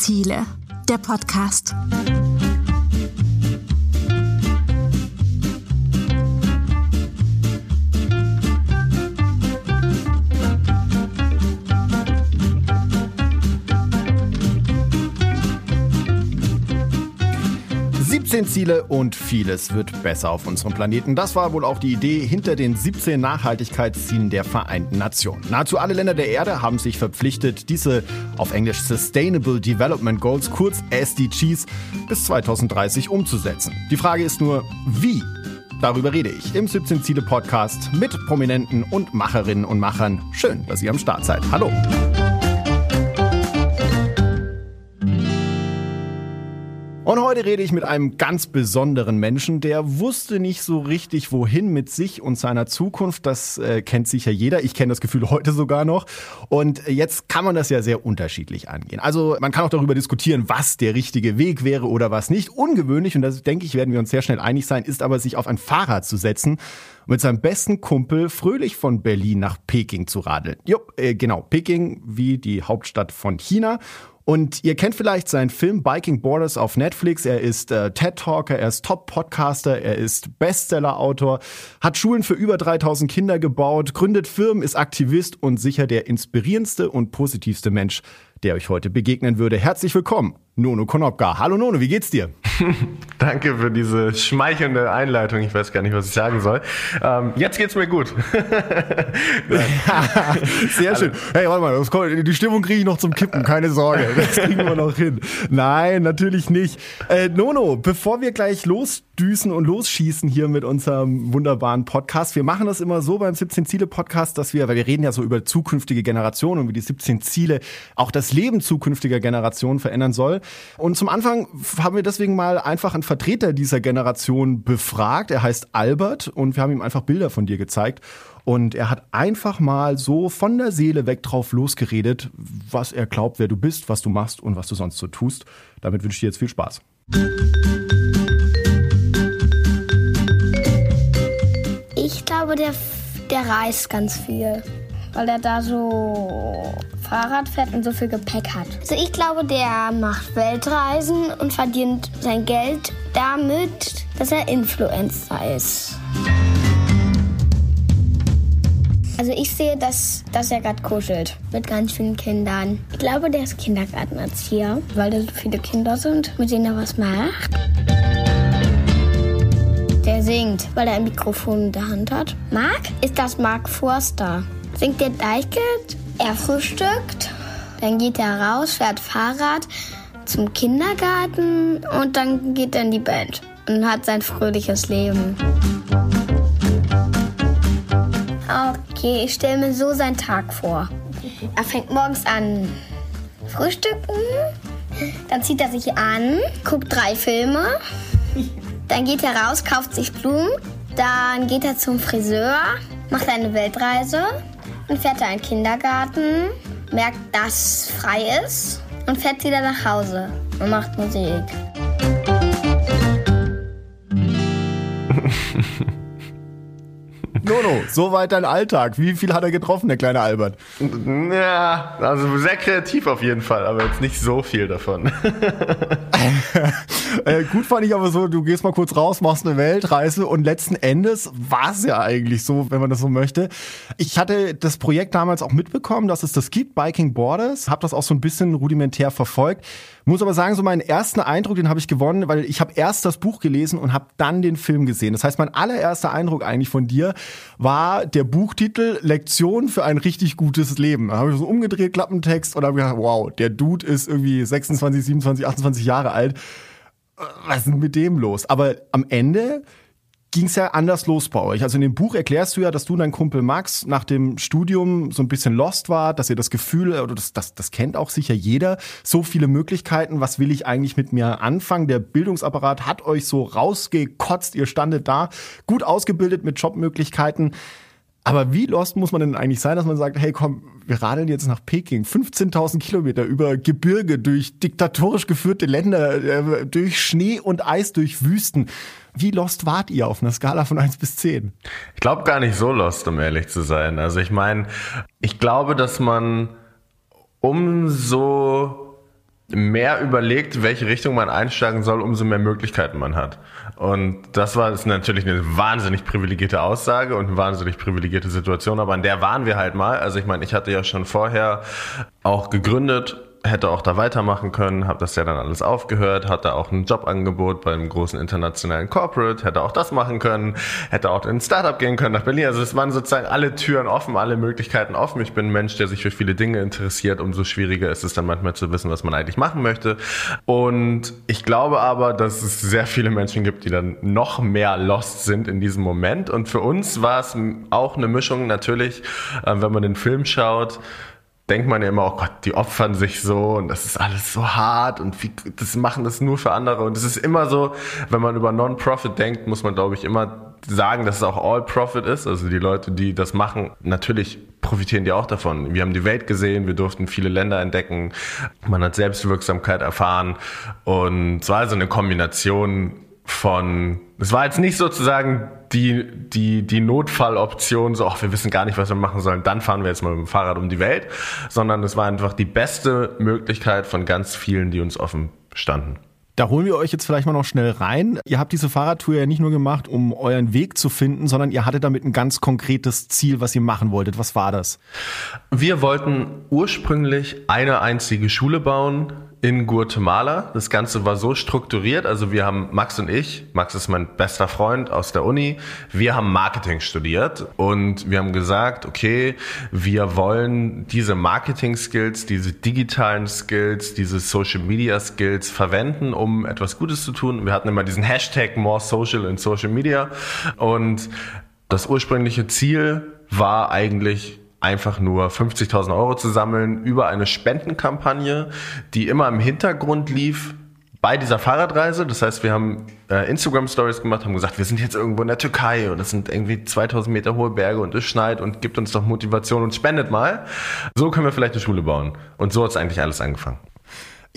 Ziele, der Podcast. 17 Ziele und vieles wird besser auf unserem Planeten. Das war wohl auch die Idee hinter den 17 Nachhaltigkeitszielen der Vereinten Nationen. Nahezu alle Länder der Erde haben sich verpflichtet, diese auf Englisch Sustainable Development Goals, kurz SDGs, bis 2030 umzusetzen. Die Frage ist nur, wie? Darüber rede ich im 17 Ziele Podcast mit Prominenten und Macherinnen und Machern. Schön, dass ihr am Start seid. Hallo. Und heute rede ich mit einem ganz besonderen Menschen, der wusste nicht so richtig, wohin mit sich und seiner Zukunft. Das äh, kennt sicher jeder. Ich kenne das Gefühl heute sogar noch. Und jetzt kann man das ja sehr unterschiedlich angehen. Also man kann auch darüber diskutieren, was der richtige Weg wäre oder was nicht. Ungewöhnlich, und das denke ich, werden wir uns sehr schnell einig sein, ist aber sich auf ein Fahrrad zu setzen und mit seinem besten Kumpel fröhlich von Berlin nach Peking zu radeln. Jupp, äh, genau, Peking wie die Hauptstadt von China. Und ihr kennt vielleicht seinen Film Biking Borders auf Netflix. Er ist äh, TED-Talker, er ist Top-Podcaster, er ist Bestseller-Autor, hat Schulen für über 3000 Kinder gebaut, gründet Firmen, ist Aktivist und sicher der inspirierendste und positivste Mensch, der euch heute begegnen würde. Herzlich willkommen, Nono Konopka. Hallo Nono, wie geht's dir? Danke für diese schmeichelnde Einleitung. Ich weiß gar nicht, was ich sagen soll. Ähm, jetzt geht's mir gut. ja, sehr schön. Hey, warte mal, die Stimmung kriege ich noch zum Kippen, keine Sorge. Das kriegen wir noch hin. Nein, natürlich nicht. Äh, Nono, bevor wir gleich losdüsen und losschießen hier mit unserem wunderbaren Podcast, wir machen das immer so beim 17 Ziele Podcast, dass wir, weil wir reden ja so über zukünftige Generationen und wie die 17 Ziele auch das Leben zukünftiger Generationen verändern soll. Und zum Anfang haben wir deswegen mal einfach einen Vertreter dieser Generation befragt. Er heißt Albert und wir haben ihm einfach Bilder von dir gezeigt. Und er hat einfach mal so von der Seele weg drauf losgeredet, was er glaubt, wer du bist, was du machst und was du sonst so tust. Damit wünsche ich dir jetzt viel Spaß. Ich glaube, der, der reist ganz viel weil er da so Fahrrad fährt und so viel Gepäck hat. Also ich glaube, der macht Weltreisen und verdient sein Geld damit, dass er Influencer ist. Also ich sehe, dass, dass er gerade kuschelt mit ganz vielen Kindern. Ich glaube, der ist Kindergartenerzieher, weil da so viele Kinder sind, mit denen er was macht. Der singt, weil er ein Mikrofon in der Hand hat. Marc ist das Mark Forster singt der Deichkind, er frühstückt, dann geht er raus, fährt Fahrrad zum Kindergarten und dann geht er in die Band und hat sein fröhliches Leben. Okay, ich stelle mir so seinen Tag vor. Er fängt morgens an frühstücken, dann zieht er sich an, guckt drei Filme, dann geht er raus, kauft sich Blumen, dann geht er zum Friseur, macht eine Weltreise, dann fährt er in den Kindergarten, merkt, dass frei ist und fährt wieder nach Hause und macht Musik. Nono, soweit dein Alltag. Wie viel hat er getroffen, der kleine Albert? Ja, also sehr kreativ auf jeden Fall, aber jetzt nicht so viel davon. äh, gut fand ich aber so, du gehst mal kurz raus, machst eine Weltreise und letzten Endes war es ja eigentlich so, wenn man das so möchte. Ich hatte das Projekt damals auch mitbekommen, dass es das gibt, Biking Borders, habe das auch so ein bisschen rudimentär verfolgt. Muss aber sagen, so meinen ersten Eindruck, den habe ich gewonnen, weil ich habe erst das Buch gelesen und habe dann den Film gesehen. Das heißt, mein allererster Eindruck eigentlich von dir war der Buchtitel Lektion für ein richtig gutes Leben. Da habe ich so umgedreht, Klappentext und habe gedacht, wow, der Dude ist irgendwie 26, 27, 28 Jahre alt. Was ist denn mit dem los? Aber am Ende ging es ja anders los bei euch. Also in dem Buch erklärst du ja, dass du und dein Kumpel Max nach dem Studium so ein bisschen lost war, dass ihr das Gefühl, oder das, das, das kennt auch sicher jeder, so viele Möglichkeiten, was will ich eigentlich mit mir anfangen? Der Bildungsapparat hat euch so rausgekotzt, ihr standet da, gut ausgebildet mit Jobmöglichkeiten. Aber wie lost muss man denn eigentlich sein, dass man sagt, hey komm, wir radeln jetzt nach Peking, 15.000 Kilometer über Gebirge, durch diktatorisch geführte Länder, äh, durch Schnee und Eis, durch Wüsten. Wie lost wart ihr auf einer Skala von 1 bis 10? Ich glaube gar nicht so lost, um ehrlich zu sein. Also ich meine, ich glaube, dass man umso mehr überlegt, welche Richtung man einsteigen soll, umso mehr Möglichkeiten man hat. Und das war ist natürlich eine wahnsinnig privilegierte Aussage und eine wahnsinnig privilegierte Situation, aber an der waren wir halt mal. Also ich meine, ich hatte ja schon vorher auch gegründet hätte auch da weitermachen können, habe das ja dann alles aufgehört, hatte auch ein Jobangebot bei einem großen internationalen Corporate, hätte auch das machen können, hätte auch in ein Startup gehen können nach Berlin. Also es waren sozusagen alle Türen offen, alle Möglichkeiten offen. Ich bin ein Mensch, der sich für viele Dinge interessiert, umso schwieriger ist es dann manchmal zu wissen, was man eigentlich machen möchte. Und ich glaube aber, dass es sehr viele Menschen gibt, die dann noch mehr lost sind in diesem Moment. Und für uns war es auch eine Mischung natürlich, äh, wenn man den Film schaut, denkt man ja immer, oh Gott, die opfern sich so und das ist alles so hart und wie, das machen das nur für andere. Und es ist immer so, wenn man über Non-Profit denkt, muss man, glaube ich, immer sagen, dass es auch All-Profit ist. Also die Leute, die das machen, natürlich profitieren die auch davon. Wir haben die Welt gesehen, wir durften viele Länder entdecken, man hat Selbstwirksamkeit erfahren und es war also eine Kombination von, es war jetzt nicht sozusagen die, die, die Notfalloption, so, ach, wir wissen gar nicht, was wir machen sollen, dann fahren wir jetzt mal mit dem Fahrrad um die Welt, sondern es war einfach die beste Möglichkeit von ganz vielen, die uns offen standen. Da holen wir euch jetzt vielleicht mal noch schnell rein. Ihr habt diese Fahrradtour ja nicht nur gemacht, um euren Weg zu finden, sondern ihr hattet damit ein ganz konkretes Ziel, was ihr machen wolltet. Was war das? Wir wollten ursprünglich eine einzige Schule bauen, in Guatemala. Das Ganze war so strukturiert. Also wir haben Max und ich, Max ist mein bester Freund aus der Uni, wir haben Marketing studiert und wir haben gesagt, okay, wir wollen diese Marketing-Skills, diese digitalen Skills, diese Social-Media-Skills verwenden, um etwas Gutes zu tun. Wir hatten immer diesen Hashtag More Social in Social Media und das ursprüngliche Ziel war eigentlich einfach nur 50.000 Euro zu sammeln über eine Spendenkampagne, die immer im Hintergrund lief bei dieser Fahrradreise. Das heißt, wir haben äh, Instagram Stories gemacht, haben gesagt, wir sind jetzt irgendwo in der Türkei und es sind irgendwie 2000 Meter hohe Berge und es schneit und gibt uns doch Motivation und spendet mal. So können wir vielleicht eine Schule bauen. Und so hat es eigentlich alles angefangen.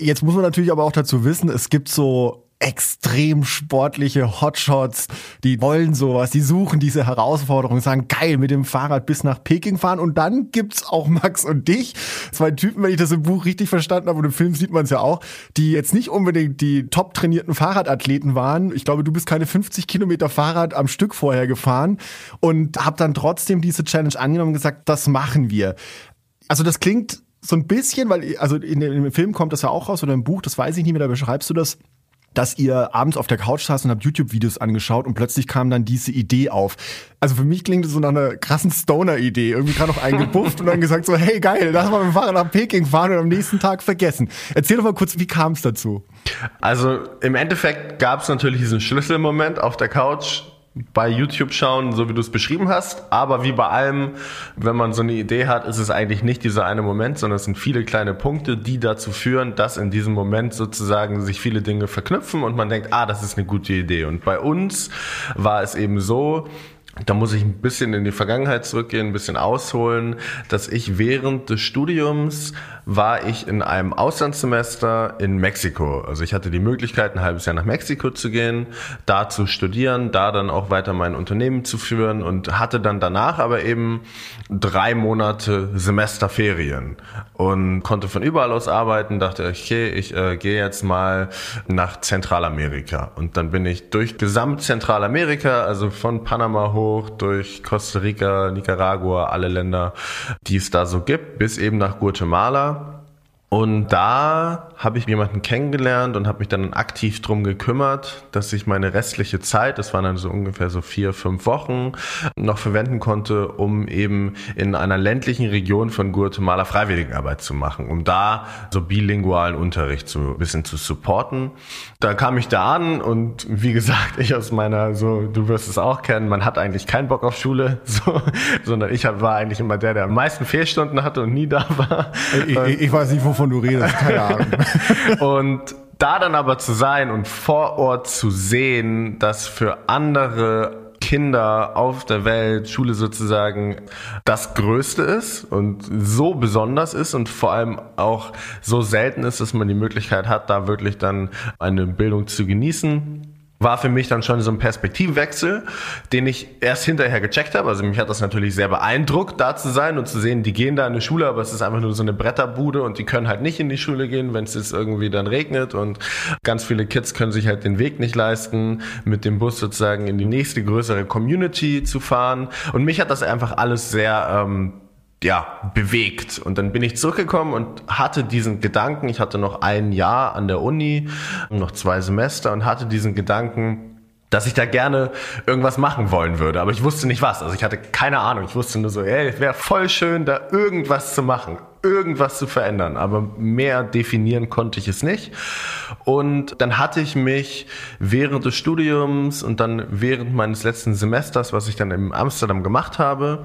Jetzt muss man natürlich aber auch dazu wissen, es gibt so extrem sportliche Hotshots, die wollen sowas, die suchen diese Herausforderung, sagen geil mit dem Fahrrad bis nach Peking fahren. Und dann gibt's auch Max und dich, zwei Typen, wenn ich das im Buch richtig verstanden habe und im Film sieht man es ja auch, die jetzt nicht unbedingt die top trainierten Fahrradathleten waren. Ich glaube, du bist keine 50 Kilometer Fahrrad am Stück vorher gefahren und hab dann trotzdem diese Challenge angenommen und gesagt, das machen wir. Also das klingt so ein bisschen, weil also in dem Film kommt das ja auch raus oder im Buch, das weiß ich nicht mehr, da beschreibst du das dass ihr abends auf der Couch saß und habt YouTube-Videos angeschaut und plötzlich kam dann diese Idee auf. Also für mich klingt das so nach einer krassen Stoner-Idee. Irgendwie gerade noch eingebufft und dann gesagt so, hey geil, lass mal mit dem Fahrrad nach Peking fahren und am nächsten Tag vergessen. Erzähl doch mal kurz, wie kam es dazu? Also im Endeffekt gab es natürlich diesen Schlüsselmoment auf der Couch bei YouTube schauen, so wie du es beschrieben hast. Aber wie bei allem, wenn man so eine Idee hat, ist es eigentlich nicht dieser eine Moment, sondern es sind viele kleine Punkte, die dazu führen, dass in diesem Moment sozusagen sich viele Dinge verknüpfen und man denkt, ah, das ist eine gute Idee. Und bei uns war es eben so, da muss ich ein bisschen in die Vergangenheit zurückgehen, ein bisschen ausholen, dass ich während des Studiums war ich in einem Auslandssemester in Mexiko. Also ich hatte die Möglichkeit, ein halbes Jahr nach Mexiko zu gehen, da zu studieren, da dann auch weiter mein Unternehmen zu führen und hatte dann danach aber eben drei Monate Semesterferien und konnte von überall aus arbeiten, dachte, okay, ich äh, gehe jetzt mal nach Zentralamerika. Und dann bin ich durch gesamt Zentralamerika, also von Panama hoch, durch Costa Rica, Nicaragua, alle Länder, die es da so gibt, bis eben nach Guatemala und da habe ich jemanden kennengelernt und habe mich dann aktiv drum gekümmert, dass ich meine restliche Zeit, das waren dann so ungefähr so vier, fünf Wochen, noch verwenden konnte, um eben in einer ländlichen Region von Guatemala Freiwilligenarbeit zu machen, um da so bilingualen Unterricht so ein bisschen zu supporten. Da kam ich da an und wie gesagt, ich aus meiner, so, du wirst es auch kennen, man hat eigentlich keinen Bock auf Schule, so, sondern ich war eigentlich immer der, der am meisten Fehlstunden hatte und nie da war. Ich, ich, ich weiß nicht, wovon wovon du redest, keine Ahnung. und da dann aber zu sein und vor Ort zu sehen, dass für andere Kinder auf der Welt, Schule sozusagen, das Größte ist und so besonders ist und vor allem auch so selten ist, dass man die Möglichkeit hat, da wirklich dann eine Bildung zu genießen war für mich dann schon so ein Perspektivwechsel, den ich erst hinterher gecheckt habe. Also mich hat das natürlich sehr beeindruckt, da zu sein und zu sehen, die gehen da in die Schule, aber es ist einfach nur so eine Bretterbude und die können halt nicht in die Schule gehen, wenn es jetzt irgendwie dann regnet und ganz viele Kids können sich halt den Weg nicht leisten, mit dem Bus sozusagen in die nächste größere Community zu fahren. Und mich hat das einfach alles sehr ähm, ja, bewegt. Und dann bin ich zurückgekommen und hatte diesen Gedanken, ich hatte noch ein Jahr an der Uni, noch zwei Semester und hatte diesen Gedanken, dass ich da gerne irgendwas machen wollen würde, aber ich wusste nicht was. Also ich hatte keine Ahnung. Ich wusste nur so, ey, es wäre voll schön, da irgendwas zu machen, irgendwas zu verändern, aber mehr definieren konnte ich es nicht. Und dann hatte ich mich während des Studiums und dann während meines letzten Semesters, was ich dann in Amsterdam gemacht habe,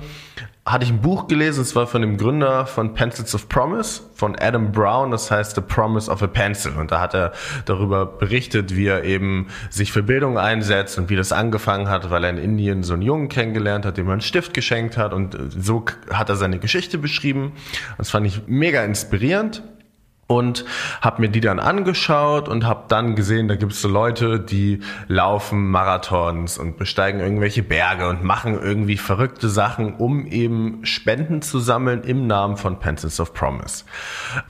hatte ich ein Buch gelesen, es war von dem Gründer von Pencils of Promise, von Adam Brown, das heißt The Promise of a Pencil. Und da hat er darüber berichtet, wie er eben sich für Bildung einsetzt und wie das angefangen hat, weil er in Indien so einen Jungen kennengelernt hat, dem er einen Stift geschenkt hat. Und so hat er seine Geschichte beschrieben. Das fand ich mega inspirierend und habe mir die dann angeschaut und habe dann gesehen, da gibt es so Leute, die laufen Marathons und besteigen irgendwelche Berge und machen irgendwie verrückte Sachen, um eben Spenden zu sammeln im Namen von Pencils of Promise.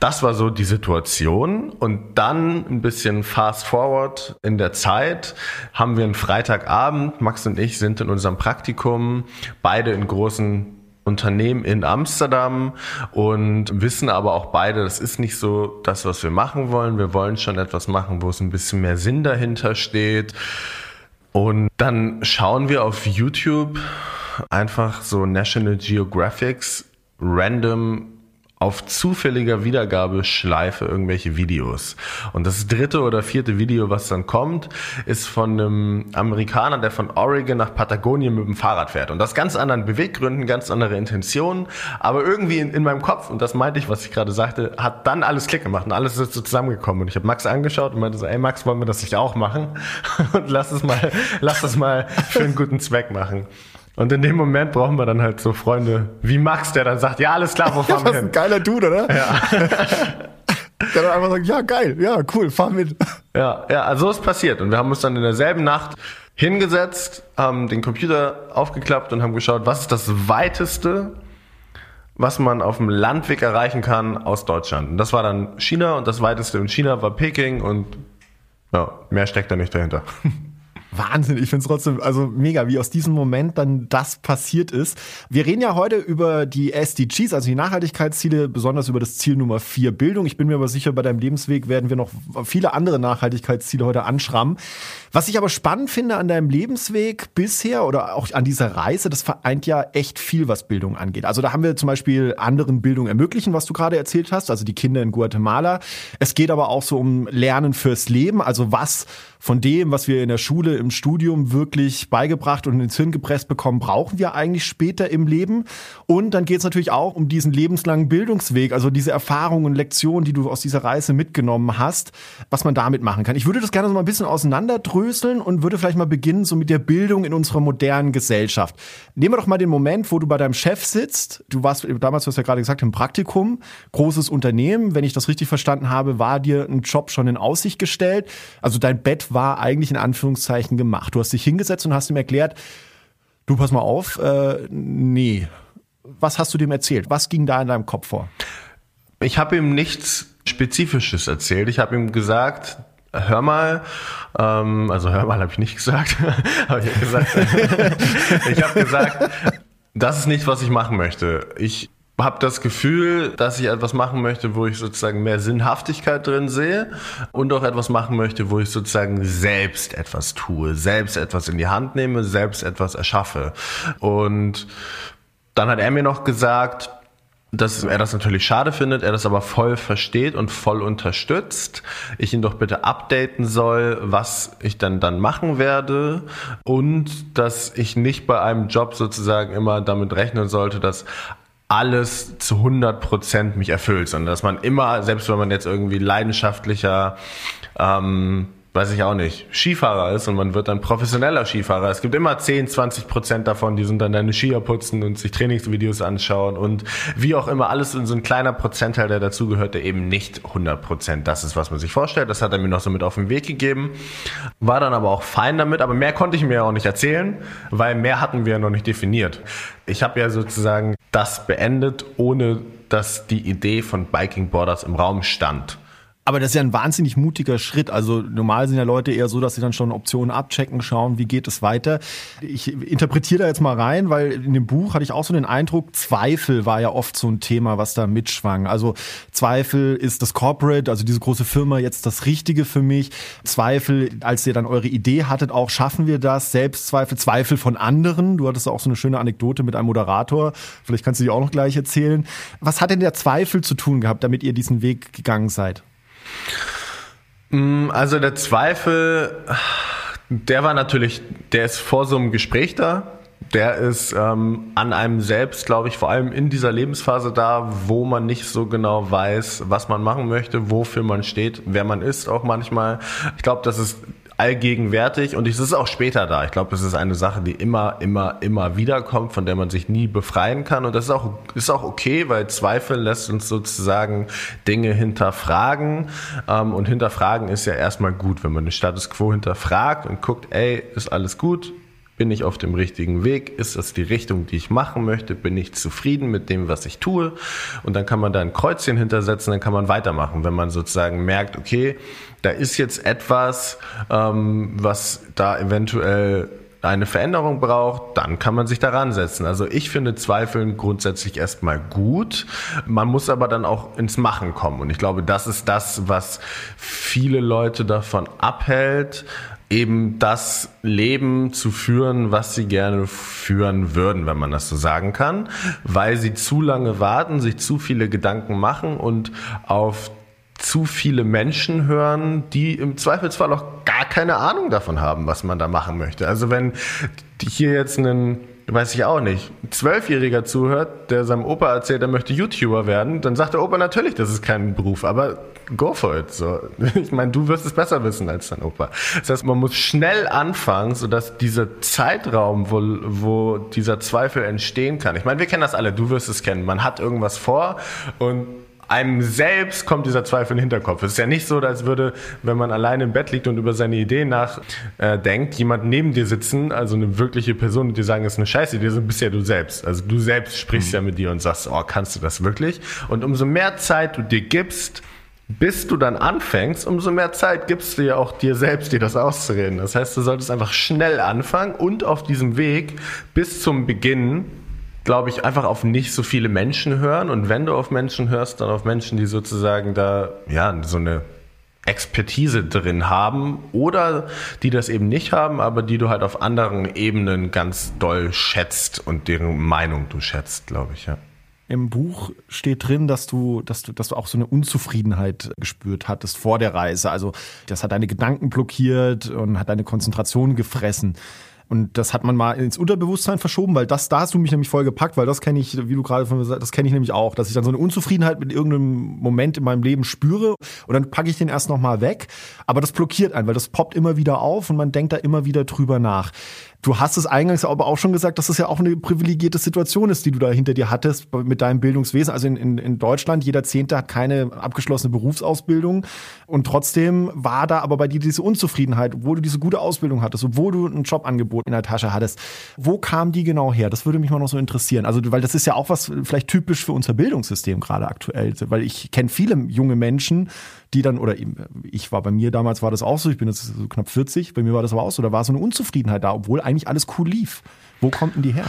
Das war so die Situation und dann ein bisschen fast forward in der Zeit haben wir einen Freitagabend, Max und ich sind in unserem Praktikum, beide in großen Unternehmen in Amsterdam und wissen aber auch beide, das ist nicht so das, was wir machen wollen. Wir wollen schon etwas machen, wo es ein bisschen mehr Sinn dahinter steht. Und dann schauen wir auf YouTube einfach so National Geographics random auf zufälliger Wiedergabeschleife irgendwelche Videos. Und das dritte oder vierte Video, was dann kommt, ist von einem Amerikaner, der von Oregon nach Patagonien mit dem Fahrrad fährt. Und das ganz anderen Beweggründen, ganz andere Intentionen. Aber irgendwie in, in meinem Kopf, und das meinte ich, was ich gerade sagte, hat dann alles Klick gemacht und alles ist so zusammengekommen. Und ich habe Max angeschaut und meinte so, ey Max, wollen wir das nicht auch machen? Und lass es mal, lass es mal für einen guten Zweck machen. Und in dem Moment brauchen wir dann halt so Freunde wie Max, der dann sagt, ja, alles klar, wo fahren wir hin? Das ist ein geiler Dude, oder? Ja. der dann einfach sagt, ja, geil, ja, cool, fahr mit. Ja, ja, also so ist passiert. Und wir haben uns dann in derselben Nacht hingesetzt, haben den Computer aufgeklappt und haben geschaut, was ist das weiteste, was man auf dem Landweg erreichen kann aus Deutschland. Und das war dann China und das weiteste in China war Peking und ja, mehr steckt da nicht dahinter. Wahnsinn, ich finde es trotzdem also mega, wie aus diesem Moment dann das passiert ist. Wir reden ja heute über die SDGs, also die Nachhaltigkeitsziele, besonders über das Ziel Nummer vier Bildung. Ich bin mir aber sicher, bei deinem Lebensweg werden wir noch viele andere Nachhaltigkeitsziele heute anschrammen. Was ich aber spannend finde an deinem Lebensweg bisher oder auch an dieser Reise, das vereint ja echt viel, was Bildung angeht. Also da haben wir zum Beispiel anderen Bildung ermöglichen, was du gerade erzählt hast, also die Kinder in Guatemala. Es geht aber auch so um Lernen fürs Leben, also was von dem, was wir in der Schule, im Studium wirklich beigebracht und ins Hirn gepresst bekommen, brauchen wir eigentlich später im Leben. Und dann geht es natürlich auch um diesen lebenslangen Bildungsweg, also diese Erfahrungen und Lektionen, die du aus dieser Reise mitgenommen hast, was man damit machen kann. Ich würde das gerne so mal ein bisschen auseinanderdröseln und würde vielleicht mal beginnen so mit der Bildung in unserer modernen Gesellschaft. Nehmen wir doch mal den Moment, wo du bei deinem Chef sitzt. Du warst damals, du hast ja gerade gesagt, im Praktikum, großes Unternehmen. Wenn ich das richtig verstanden habe, war dir ein Job schon in Aussicht gestellt. Also dein Bett war eigentlich in Anführungszeichen gemacht. Du hast dich hingesetzt und hast ihm erklärt, du pass mal auf, äh, nee. Was hast du dem erzählt? Was ging da in deinem Kopf vor? Ich habe ihm nichts Spezifisches erzählt. Ich habe ihm gesagt, hör mal, ähm, also hör mal habe ich nicht gesagt, aber ich habe gesagt, ich habe gesagt, das ist nicht, was ich machen möchte. Ich habe das Gefühl, dass ich etwas machen möchte, wo ich sozusagen mehr Sinnhaftigkeit drin sehe und auch etwas machen möchte, wo ich sozusagen selbst etwas tue, selbst etwas in die Hand nehme, selbst etwas erschaffe. Und dann hat er mir noch gesagt, dass er das natürlich schade findet, er das aber voll versteht und voll unterstützt. Ich ihn doch bitte updaten soll, was ich dann dann machen werde und dass ich nicht bei einem Job sozusagen immer damit rechnen sollte, dass alles zu 100 Prozent mich erfüllt, sondern dass man immer, selbst wenn man jetzt irgendwie leidenschaftlicher ähm, weiß ich auch nicht, Skifahrer ist und man wird dann professioneller Skifahrer. Es gibt immer 10, 20 Prozent davon, die sind dann deine Skier putzen und sich Trainingsvideos anschauen und wie auch immer, alles in so ein kleiner Prozentteil, der dazugehört, der eben nicht 100 Prozent das ist, was man sich vorstellt. Das hat er mir noch so mit auf den Weg gegeben. War dann aber auch fein damit, aber mehr konnte ich mir auch nicht erzählen, weil mehr hatten wir noch nicht definiert. Ich habe ja sozusagen das beendet, ohne dass die Idee von Biking Borders im Raum stand. Aber das ist ja ein wahnsinnig mutiger Schritt. Also normal sind ja Leute eher so, dass sie dann schon Optionen abchecken, schauen, wie geht es weiter. Ich interpretiere da jetzt mal rein, weil in dem Buch hatte ich auch so den Eindruck, Zweifel war ja oft so ein Thema, was da mitschwang. Also Zweifel ist das Corporate, also diese große Firma jetzt das Richtige für mich. Zweifel, als ihr dann eure Idee hattet, auch schaffen wir das. Selbstzweifel, Zweifel von anderen. Du hattest auch so eine schöne Anekdote mit einem Moderator. Vielleicht kannst du die auch noch gleich erzählen. Was hat denn der Zweifel zu tun gehabt, damit ihr diesen Weg gegangen seid? Mm, also der Zweifel, der war natürlich, der ist vor so einem Gespräch da. Der ist ähm, an einem selbst, glaube ich, vor allem in dieser Lebensphase da, wo man nicht so genau weiß, was man machen möchte, wofür man steht, wer man ist auch manchmal. Ich glaube, das ist allgegenwärtig und es ist auch später da. Ich glaube, es ist eine Sache, die immer, immer, immer wieder kommt, von der man sich nie befreien kann. Und das ist auch, ist auch okay, weil Zweifel lässt uns sozusagen Dinge hinterfragen. Ähm, und hinterfragen ist ja erstmal gut, wenn man den Status quo hinterfragt und guckt, ey, ist alles gut? Bin ich auf dem richtigen Weg? Ist das die Richtung, die ich machen möchte? Bin ich zufrieden mit dem, was ich tue? Und dann kann man da ein Kreuzchen hintersetzen, dann kann man weitermachen. Wenn man sozusagen merkt, okay, da ist jetzt etwas, ähm, was da eventuell eine Veränderung braucht, dann kann man sich daran setzen. Also ich finde Zweifeln grundsätzlich erstmal gut. Man muss aber dann auch ins Machen kommen. Und ich glaube, das ist das, was viele Leute davon abhält, eben das Leben zu führen, was sie gerne führen würden, wenn man das so sagen kann, weil sie zu lange warten, sich zu viele Gedanken machen und auf zu viele Menschen hören, die im Zweifelsfall auch gar keine Ahnung davon haben, was man da machen möchte. Also wenn hier jetzt ein weiß ich auch nicht, ein Zwölfjähriger zuhört, der seinem Opa erzählt, er möchte YouTuber werden, dann sagt der Opa natürlich, das ist kein Beruf, aber go for it. So. Ich meine, du wirst es besser wissen als dein Opa. Das heißt, man muss schnell anfangen, sodass dieser Zeitraum, wo, wo dieser Zweifel entstehen kann. Ich meine, wir kennen das alle, du wirst es kennen. Man hat irgendwas vor und einem selbst kommt dieser Zweifel in den Hinterkopf. Es ist ja nicht so, als würde, wenn man alleine im Bett liegt und über seine Ideen nachdenkt, äh, jemand neben dir sitzen, also eine wirkliche Person, und dir sagen, es ist eine scheiße Idee, so bist ja du selbst. Also du selbst sprichst mhm. ja mit dir und sagst, oh, kannst du das wirklich? Und umso mehr Zeit du dir gibst, bis du dann anfängst, umso mehr Zeit gibst du ja auch dir selbst, dir das auszureden. Das heißt, du solltest einfach schnell anfangen und auf diesem Weg bis zum Beginn glaube ich, einfach auf nicht so viele Menschen hören. Und wenn du auf Menschen hörst, dann auf Menschen, die sozusagen da, ja, so eine Expertise drin haben oder die das eben nicht haben, aber die du halt auf anderen Ebenen ganz doll schätzt und deren Meinung du schätzt, glaube ich, ja. Im Buch steht drin, dass du, dass du, dass du auch so eine Unzufriedenheit gespürt hattest vor der Reise. Also das hat deine Gedanken blockiert und hat deine Konzentration gefressen. Und das hat man mal ins Unterbewusstsein verschoben, weil das, da hast du mich nämlich voll gepackt, weil das kenne ich, wie du gerade von gesagt das kenne ich nämlich auch, dass ich dann so eine Unzufriedenheit mit irgendeinem Moment in meinem Leben spüre und dann packe ich den erst nochmal weg. Aber das blockiert einen, weil das poppt immer wieder auf und man denkt da immer wieder drüber nach. Du hast es eingangs aber auch schon gesagt, dass es ja auch eine privilegierte Situation ist, die du da hinter dir hattest mit deinem Bildungswesen. Also in, in, in Deutschland, jeder Zehnte hat keine abgeschlossene Berufsausbildung. Und trotzdem war da aber bei dir diese Unzufriedenheit, obwohl du diese gute Ausbildung hattest, obwohl du ein Jobangebot in der Tasche hattest. Wo kam die genau her? Das würde mich mal noch so interessieren. Also, weil das ist ja auch was vielleicht typisch für unser Bildungssystem gerade aktuell. Weil ich kenne viele junge Menschen, die dann, oder ich war bei mir damals war das auch so, ich bin jetzt so knapp 40, bei mir war das aber auch so, da war so eine Unzufriedenheit da, obwohl eigentlich alles cool lief. Wo kommt denn die her?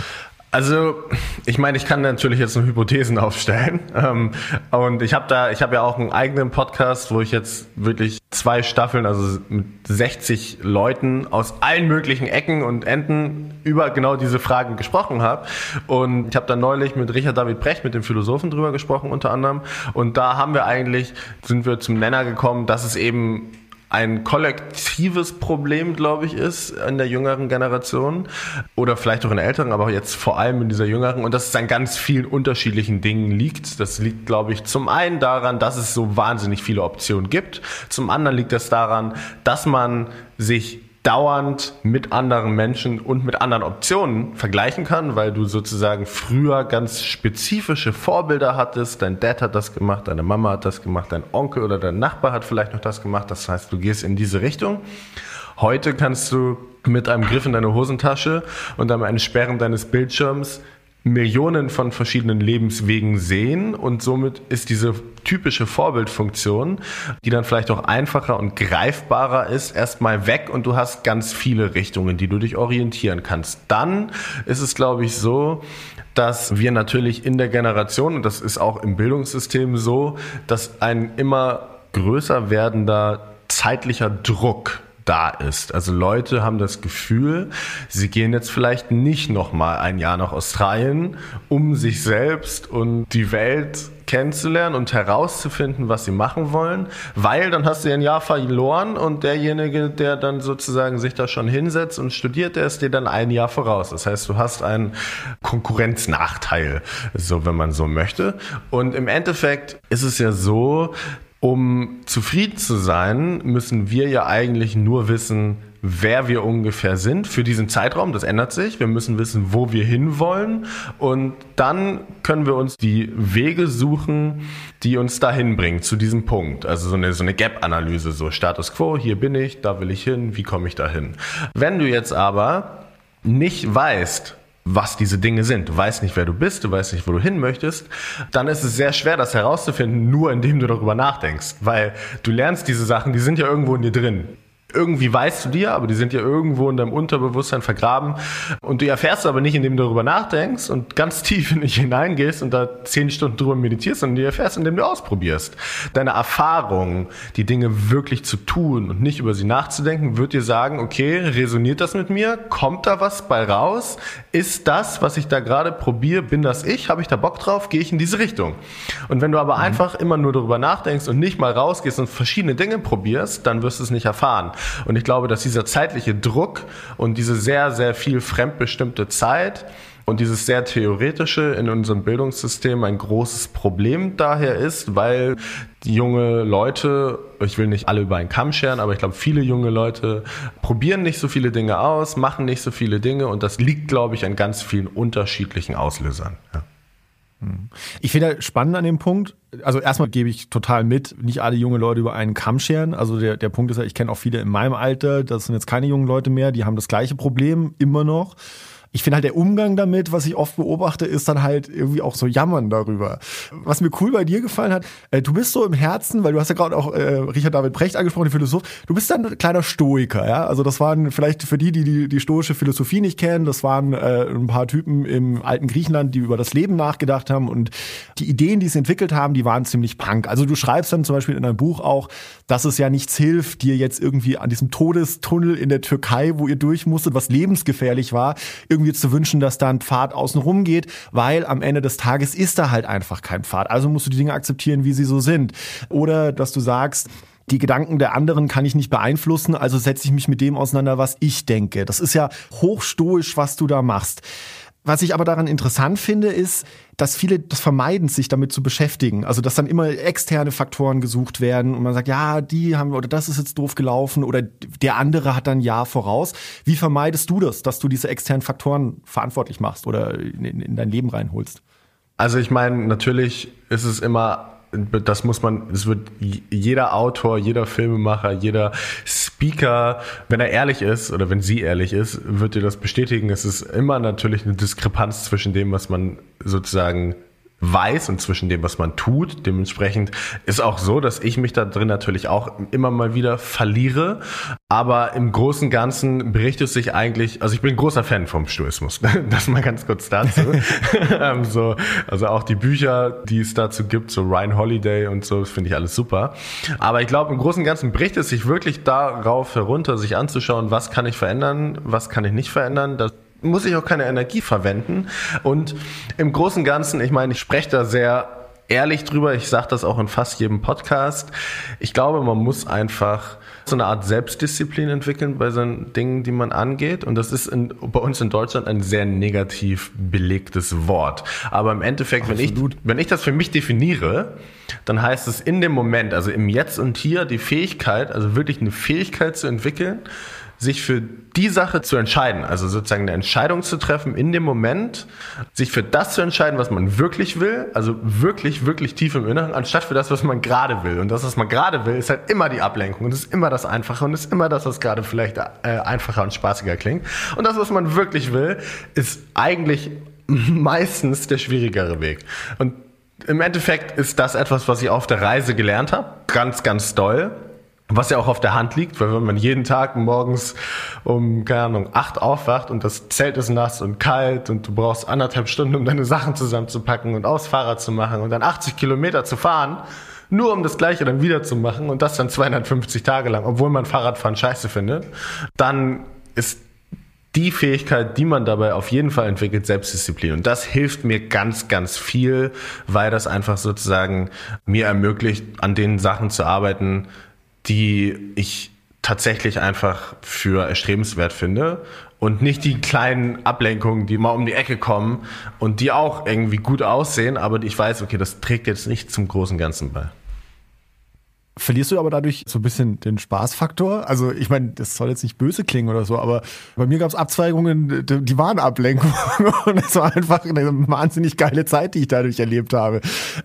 Also, ich meine, ich kann natürlich jetzt nur Hypothesen aufstellen. Ähm, und ich habe da, ich habe ja auch einen eigenen Podcast, wo ich jetzt wirklich zwei Staffeln, also mit 60 Leuten aus allen möglichen Ecken und Enden über genau diese Fragen gesprochen habe. Und ich habe da neulich mit Richard David Brecht, mit dem Philosophen drüber gesprochen unter anderem. Und da haben wir eigentlich, sind wir zum Nenner gekommen, dass es eben ein kollektives Problem, glaube ich, ist in der jüngeren Generation oder vielleicht auch in der älteren, aber jetzt vor allem in dieser jüngeren und dass es an ganz vielen unterschiedlichen Dingen liegt. Das liegt, glaube ich, zum einen daran, dass es so wahnsinnig viele Optionen gibt. Zum anderen liegt es daran, dass man sich dauernd mit anderen Menschen und mit anderen Optionen vergleichen kann, weil du sozusagen früher ganz spezifische Vorbilder hattest. Dein Dad hat das gemacht, deine Mama hat das gemacht, dein Onkel oder dein Nachbar hat vielleicht noch das gemacht. Das heißt, du gehst in diese Richtung. Heute kannst du mit einem Griff in deine Hosentasche und einem Entsperren deines Bildschirms Millionen von verschiedenen Lebenswegen sehen und somit ist diese typische Vorbildfunktion, die dann vielleicht auch einfacher und greifbarer ist, erstmal weg und du hast ganz viele Richtungen, die du dich orientieren kannst. Dann ist es, glaube ich, so, dass wir natürlich in der Generation, und das ist auch im Bildungssystem so, dass ein immer größer werdender zeitlicher Druck da ist. Also Leute haben das Gefühl, sie gehen jetzt vielleicht nicht noch mal ein Jahr nach Australien, um sich selbst und die Welt kennenzulernen und herauszufinden, was sie machen wollen, weil dann hast du ein Jahr verloren und derjenige, der dann sozusagen sich da schon hinsetzt und studiert, der ist dir dann ein Jahr voraus. Das heißt, du hast einen Konkurrenznachteil, so wenn man so möchte. Und im Endeffekt ist es ja so, um zufrieden zu sein, müssen wir ja eigentlich nur wissen, wer wir ungefähr sind für diesen Zeitraum. Das ändert sich. Wir müssen wissen, wo wir hinwollen. Und dann können wir uns die Wege suchen, die uns dahin bringen, zu diesem Punkt. Also so eine, so eine Gap-Analyse, so Status Quo, hier bin ich, da will ich hin, wie komme ich dahin. Wenn du jetzt aber nicht weißt, was diese Dinge sind. Du weißt nicht, wer du bist, du weißt nicht, wo du hin möchtest, dann ist es sehr schwer, das herauszufinden, nur indem du darüber nachdenkst. Weil du lernst diese Sachen, die sind ja irgendwo in dir drin irgendwie weißt du dir, aber die sind ja irgendwo in deinem Unterbewusstsein vergraben. Und du erfährst aber nicht, indem du darüber nachdenkst und ganz tief in dich hineingehst und da zehn Stunden drüber meditierst, sondern du erfährst, indem du ausprobierst. Deine Erfahrung, die Dinge wirklich zu tun und nicht über sie nachzudenken, wird dir sagen, okay, resoniert das mit mir? Kommt da was bei raus? Ist das, was ich da gerade probiere, bin das ich? Habe ich da Bock drauf? Gehe ich in diese Richtung? Und wenn du aber mhm. einfach immer nur darüber nachdenkst und nicht mal rausgehst und verschiedene Dinge probierst, dann wirst du es nicht erfahren. Und ich glaube, dass dieser zeitliche Druck und diese sehr, sehr viel fremdbestimmte Zeit und dieses sehr theoretische in unserem Bildungssystem ein großes Problem daher ist, weil junge Leute, ich will nicht alle über einen Kamm scheren, aber ich glaube, viele junge Leute probieren nicht so viele Dinge aus, machen nicht so viele Dinge und das liegt, glaube ich, an ganz vielen unterschiedlichen Auslösern. Ja. Hm. Ich finde halt spannend an dem Punkt, also erstmal gebe ich total mit, nicht alle junge Leute über einen Kamm scheren. Also der, der Punkt ist ja, ich kenne auch viele in meinem Alter, das sind jetzt keine jungen Leute mehr, die haben das gleiche Problem immer noch ich finde halt der Umgang damit, was ich oft beobachte, ist dann halt irgendwie auch so jammern darüber. Was mir cool bei dir gefallen hat, äh, du bist so im Herzen, weil du hast ja gerade auch äh, Richard David Brecht angesprochen, den Philosoph, du bist dann ein kleiner Stoiker, ja. Also das waren vielleicht für die, die die, die stoische Philosophie nicht kennen, das waren äh, ein paar Typen im alten Griechenland, die über das Leben nachgedacht haben und die Ideen, die sie entwickelt haben, die waren ziemlich punk. Also du schreibst dann zum Beispiel in deinem Buch auch, dass es ja nichts hilft, dir jetzt irgendwie an diesem Todestunnel in der Türkei, wo ihr durch musstet, was lebensgefährlich war, irgendwie zu wünschen, dass da ein Pfad außen rum geht, weil am Ende des Tages ist da halt einfach kein Pfad. Also musst du die Dinge akzeptieren, wie sie so sind. Oder dass du sagst, die Gedanken der anderen kann ich nicht beeinflussen, also setze ich mich mit dem auseinander, was ich denke. Das ist ja hochstoisch, was du da machst. Was ich aber daran interessant finde, ist, dass viele das vermeiden, sich damit zu beschäftigen. Also, dass dann immer externe Faktoren gesucht werden und man sagt, ja, die haben, oder das ist jetzt doof gelaufen oder der andere hat dann ja voraus. Wie vermeidest du das, dass du diese externen Faktoren verantwortlich machst oder in, in dein Leben reinholst? Also, ich meine, natürlich ist es immer das muss man, es wird jeder Autor, jeder Filmemacher, jeder Speaker, wenn er ehrlich ist oder wenn sie ehrlich ist, wird dir das bestätigen. Es ist immer natürlich eine Diskrepanz zwischen dem, was man sozusagen weiß und zwischen dem, was man tut. Dementsprechend ist auch so, dass ich mich da drin natürlich auch immer mal wieder verliere. Aber im Großen und Ganzen berichtet es sich eigentlich, also ich bin ein großer Fan vom Stoismus. Das mal ganz kurz dazu. Ähm, so, also auch die Bücher, die es dazu gibt, so Ryan Holiday und so, das finde ich alles super. Aber ich glaube, im Großen und Ganzen bricht es sich wirklich darauf herunter, sich anzuschauen, was kann ich verändern, was kann ich nicht verändern. Das muss ich auch keine Energie verwenden. Und im Großen und Ganzen, ich meine, ich spreche da sehr ehrlich drüber. Ich sage das auch in fast jedem Podcast. Ich glaube, man muss einfach so eine Art Selbstdisziplin entwickeln bei seinen Dingen, die man angeht. Und das ist in, bei uns in Deutschland ein sehr negativ belegtes Wort. Aber im Endeffekt, wenn ich, wenn ich das für mich definiere, dann heißt es in dem Moment, also im Jetzt und Hier, die Fähigkeit, also wirklich eine Fähigkeit zu entwickeln, sich für die Sache zu entscheiden, also sozusagen eine Entscheidung zu treffen in dem Moment, sich für das zu entscheiden, was man wirklich will, also wirklich, wirklich tief im Inneren, anstatt für das, was man gerade will. Und das, was man gerade will, ist halt immer die Ablenkung und ist immer das Einfache und ist immer das, was gerade vielleicht äh, einfacher und spaßiger klingt. Und das, was man wirklich will, ist eigentlich meistens der schwierigere Weg. Und im Endeffekt ist das etwas, was ich auf der Reise gelernt habe. Ganz, ganz doll. Was ja auch auf der Hand liegt, weil wenn man jeden Tag morgens um, keine Ahnung, acht aufwacht und das Zelt ist nass und kalt und du brauchst anderthalb Stunden, um deine Sachen zusammenzupacken und aus Fahrrad zu machen und dann 80 Kilometer zu fahren, nur um das Gleiche dann wieder zu machen und das dann 250 Tage lang, obwohl man Fahrradfahren scheiße findet, dann ist die Fähigkeit, die man dabei auf jeden Fall entwickelt, Selbstdisziplin. Und das hilft mir ganz, ganz viel, weil das einfach sozusagen mir ermöglicht, an den Sachen zu arbeiten, die ich tatsächlich einfach für erstrebenswert finde und nicht die kleinen Ablenkungen, die mal um die Ecke kommen und die auch irgendwie gut aussehen, aber ich weiß, okay, das trägt jetzt nicht zum großen Ganzen bei. Verlierst du aber dadurch so ein bisschen den Spaßfaktor? Also ich meine, das soll jetzt nicht böse klingen oder so, aber bei mir gab es Abzweigungen, die waren Ablenkung und es war einfach eine wahnsinnig geile Zeit, die ich dadurch erlebt habe.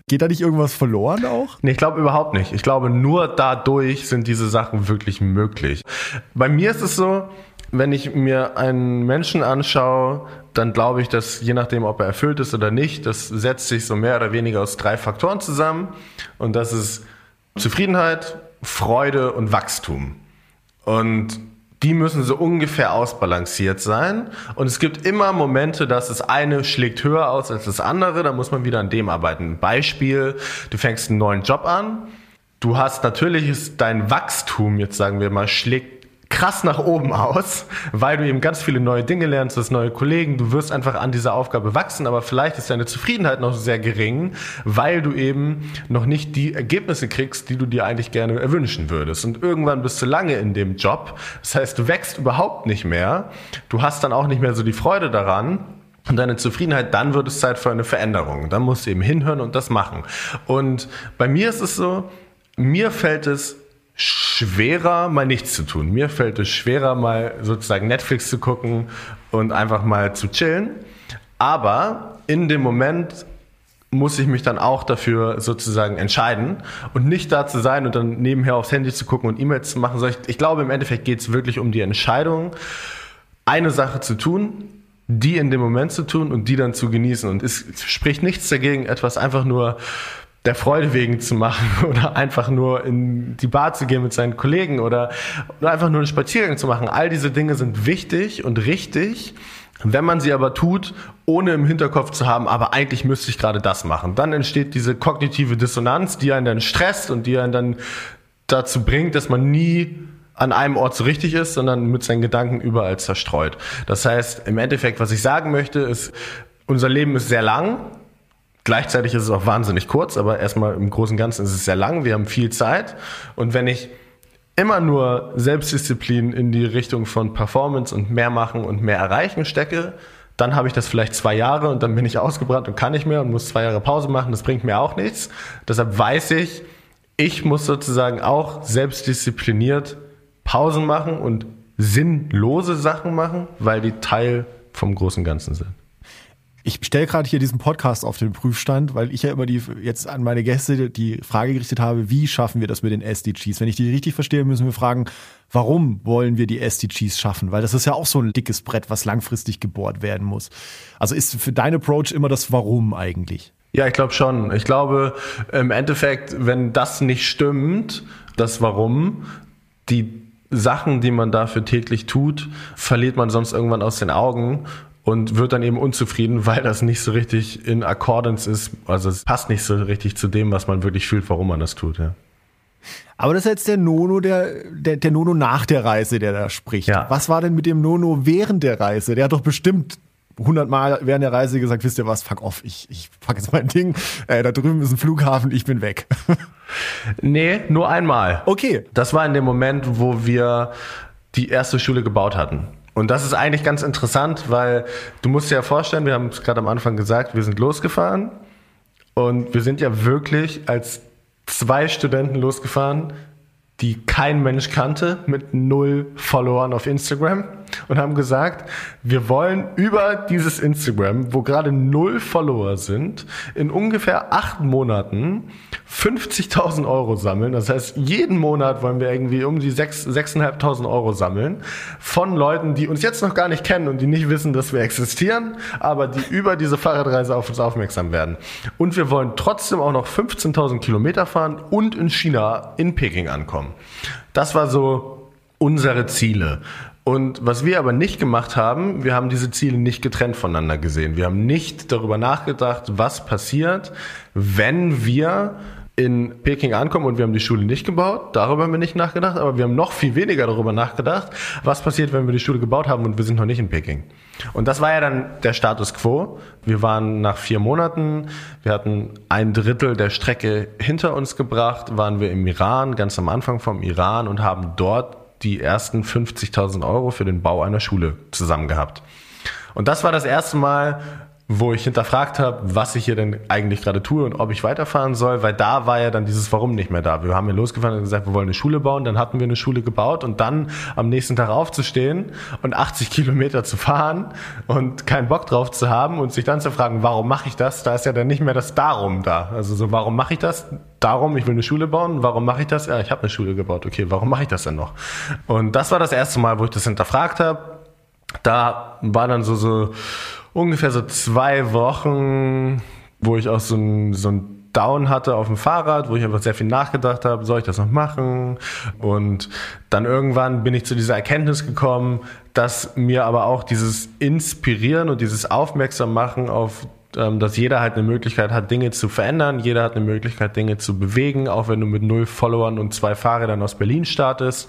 Geht da nicht irgendwas verloren auch? Nee, ich glaube überhaupt nicht. Ich glaube, nur dadurch sind diese Sachen wirklich möglich. Bei mir ist es so, wenn ich mir einen Menschen anschaue, dann glaube ich, dass je nachdem, ob er erfüllt ist oder nicht, das setzt sich so mehr oder weniger aus drei Faktoren zusammen. Und das ist Zufriedenheit, Freude und Wachstum. Und die müssen so ungefähr ausbalanciert sein. Und es gibt immer Momente, dass das eine schlägt höher aus als das andere. Da muss man wieder an dem arbeiten. Beispiel, du fängst einen neuen Job an. Du hast natürlich ist dein Wachstum, jetzt sagen wir mal, schlägt krass nach oben aus, weil du eben ganz viele neue Dinge lernst, das neue Kollegen, du wirst einfach an dieser Aufgabe wachsen, aber vielleicht ist deine Zufriedenheit noch sehr gering, weil du eben noch nicht die Ergebnisse kriegst, die du dir eigentlich gerne erwünschen würdest. Und irgendwann bist du lange in dem Job, das heißt, du wächst überhaupt nicht mehr, du hast dann auch nicht mehr so die Freude daran, und deine Zufriedenheit, dann wird es Zeit für eine Veränderung. Dann musst du eben hinhören und das machen. Und bei mir ist es so, mir fällt es schwerer, mal nichts zu tun. Mir fällt es schwerer, mal sozusagen Netflix zu gucken und einfach mal zu chillen. Aber in dem Moment muss ich mich dann auch dafür sozusagen entscheiden und nicht da zu sein und dann nebenher aufs Handy zu gucken und E-Mails zu machen. Ich, glaube, im Endeffekt geht es wirklich um die Entscheidung, eine Sache zu tun, die in dem Moment zu tun und die dann zu genießen. Und es spricht nichts dagegen, etwas einfach nur der Freude wegen zu machen oder einfach nur in die Bar zu gehen mit seinen Kollegen oder, einfach nur einen Spaziergang zu machen. All diese Dinge sind wichtig und richtig. Wenn man sie aber tut, ohne im Hinterkopf zu haben, aber eigentlich müsste ich gerade das machen, dann entsteht diese kognitive Dissonanz, die einen dann stresst und die einen dann dazu bringt, dass man nie an einem Ort so richtig ist, sondern mit seinen Gedanken überall zerstreut. Das heißt, im Endeffekt, was ich sagen möchte, ist, unser Leben ist sehr lang Gleichzeitig ist es auch wahnsinnig kurz, aber erstmal im Großen und Ganzen ist es sehr lang. Wir haben viel Zeit. Und wenn ich immer nur Selbstdisziplin in die Richtung von Performance und mehr machen und mehr erreichen stecke, dann habe ich das vielleicht zwei Jahre und dann bin ich ausgebrannt und kann nicht mehr und muss zwei Jahre Pause machen. Das bringt mir auch nichts. Deshalb weiß ich, ich muss sozusagen auch selbstdiszipliniert Pausen machen und sinnlose Sachen machen, weil die Teil vom großen Ganzen sind. Ich stelle gerade hier diesen Podcast auf den Prüfstand, weil ich ja immer die jetzt an meine Gäste die Frage gerichtet habe, wie schaffen wir das mit den SDGs? Wenn ich die richtig verstehe, müssen wir fragen, warum wollen wir die SDGs schaffen? Weil das ist ja auch so ein dickes Brett, was langfristig gebohrt werden muss. Also ist für dein Approach immer das Warum eigentlich? Ja, ich glaube schon. Ich glaube, im Endeffekt, wenn das nicht stimmt, das Warum, die Sachen, die man dafür täglich tut, verliert man sonst irgendwann aus den Augen und wird dann eben unzufrieden, weil das nicht so richtig in Accordance ist. Also es passt nicht so richtig zu dem, was man wirklich fühlt, warum man das tut, ja. Aber das ist jetzt der Nono, der, der, der Nono nach der Reise, der da spricht. Ja. Was war denn mit dem Nono während der Reise? Der hat doch bestimmt hundertmal während der Reise gesagt, wisst ihr was, fuck off, ich, ich pack jetzt mein Ding, äh, da drüben ist ein Flughafen, ich bin weg. nee, nur einmal. Okay. Das war in dem Moment, wo wir die erste Schule gebaut hatten. Und das ist eigentlich ganz interessant, weil du musst dir ja vorstellen, wir haben es gerade am Anfang gesagt, wir sind losgefahren. Und wir sind ja wirklich als zwei Studenten losgefahren, die kein Mensch kannte, mit null Followern auf Instagram und haben gesagt, wir wollen über dieses Instagram, wo gerade null Follower sind, in ungefähr acht Monaten 50.000 Euro sammeln. Das heißt, jeden Monat wollen wir irgendwie um die 6.500 Euro sammeln von Leuten, die uns jetzt noch gar nicht kennen und die nicht wissen, dass wir existieren, aber die über diese Fahrradreise auf uns aufmerksam werden. Und wir wollen trotzdem auch noch 15.000 Kilometer fahren und in China, in Peking ankommen. Das war so unsere Ziele. Und was wir aber nicht gemacht haben, wir haben diese Ziele nicht getrennt voneinander gesehen. Wir haben nicht darüber nachgedacht, was passiert, wenn wir in Peking ankommen und wir haben die Schule nicht gebaut. Darüber haben wir nicht nachgedacht, aber wir haben noch viel weniger darüber nachgedacht, was passiert, wenn wir die Schule gebaut haben und wir sind noch nicht in Peking. Und das war ja dann der Status quo. Wir waren nach vier Monaten, wir hatten ein Drittel der Strecke hinter uns gebracht, waren wir im Iran, ganz am Anfang vom Iran und haben dort die ersten 50.000 Euro für den Bau einer Schule zusammen gehabt. Und das war das erste Mal, wo ich hinterfragt habe, was ich hier denn eigentlich gerade tue und ob ich weiterfahren soll, weil da war ja dann dieses Warum nicht mehr da. Wir haben hier losgefahren und gesagt, wir wollen eine Schule bauen, dann hatten wir eine Schule gebaut und dann am nächsten Tag aufzustehen und 80 Kilometer zu fahren und keinen Bock drauf zu haben und sich dann zu fragen, warum mache ich das? Da ist ja dann nicht mehr das Darum da. Also so, warum mache ich das? Darum, ich will eine Schule bauen. Warum mache ich das? Ja, ich habe eine Schule gebaut. Okay, warum mache ich das denn noch? Und das war das erste Mal, wo ich das hinterfragt habe. Da war dann so so ungefähr so zwei Wochen, wo ich auch so ein, so ein Down hatte auf dem Fahrrad, wo ich einfach sehr viel nachgedacht habe, soll ich das noch machen? Und dann irgendwann bin ich zu dieser Erkenntnis gekommen, dass mir aber auch dieses Inspirieren und dieses Aufmerksam machen auf dass jeder halt eine Möglichkeit hat, Dinge zu verändern. Jeder hat eine Möglichkeit, Dinge zu bewegen, auch wenn du mit null Followern und zwei Fahrrädern aus Berlin startest.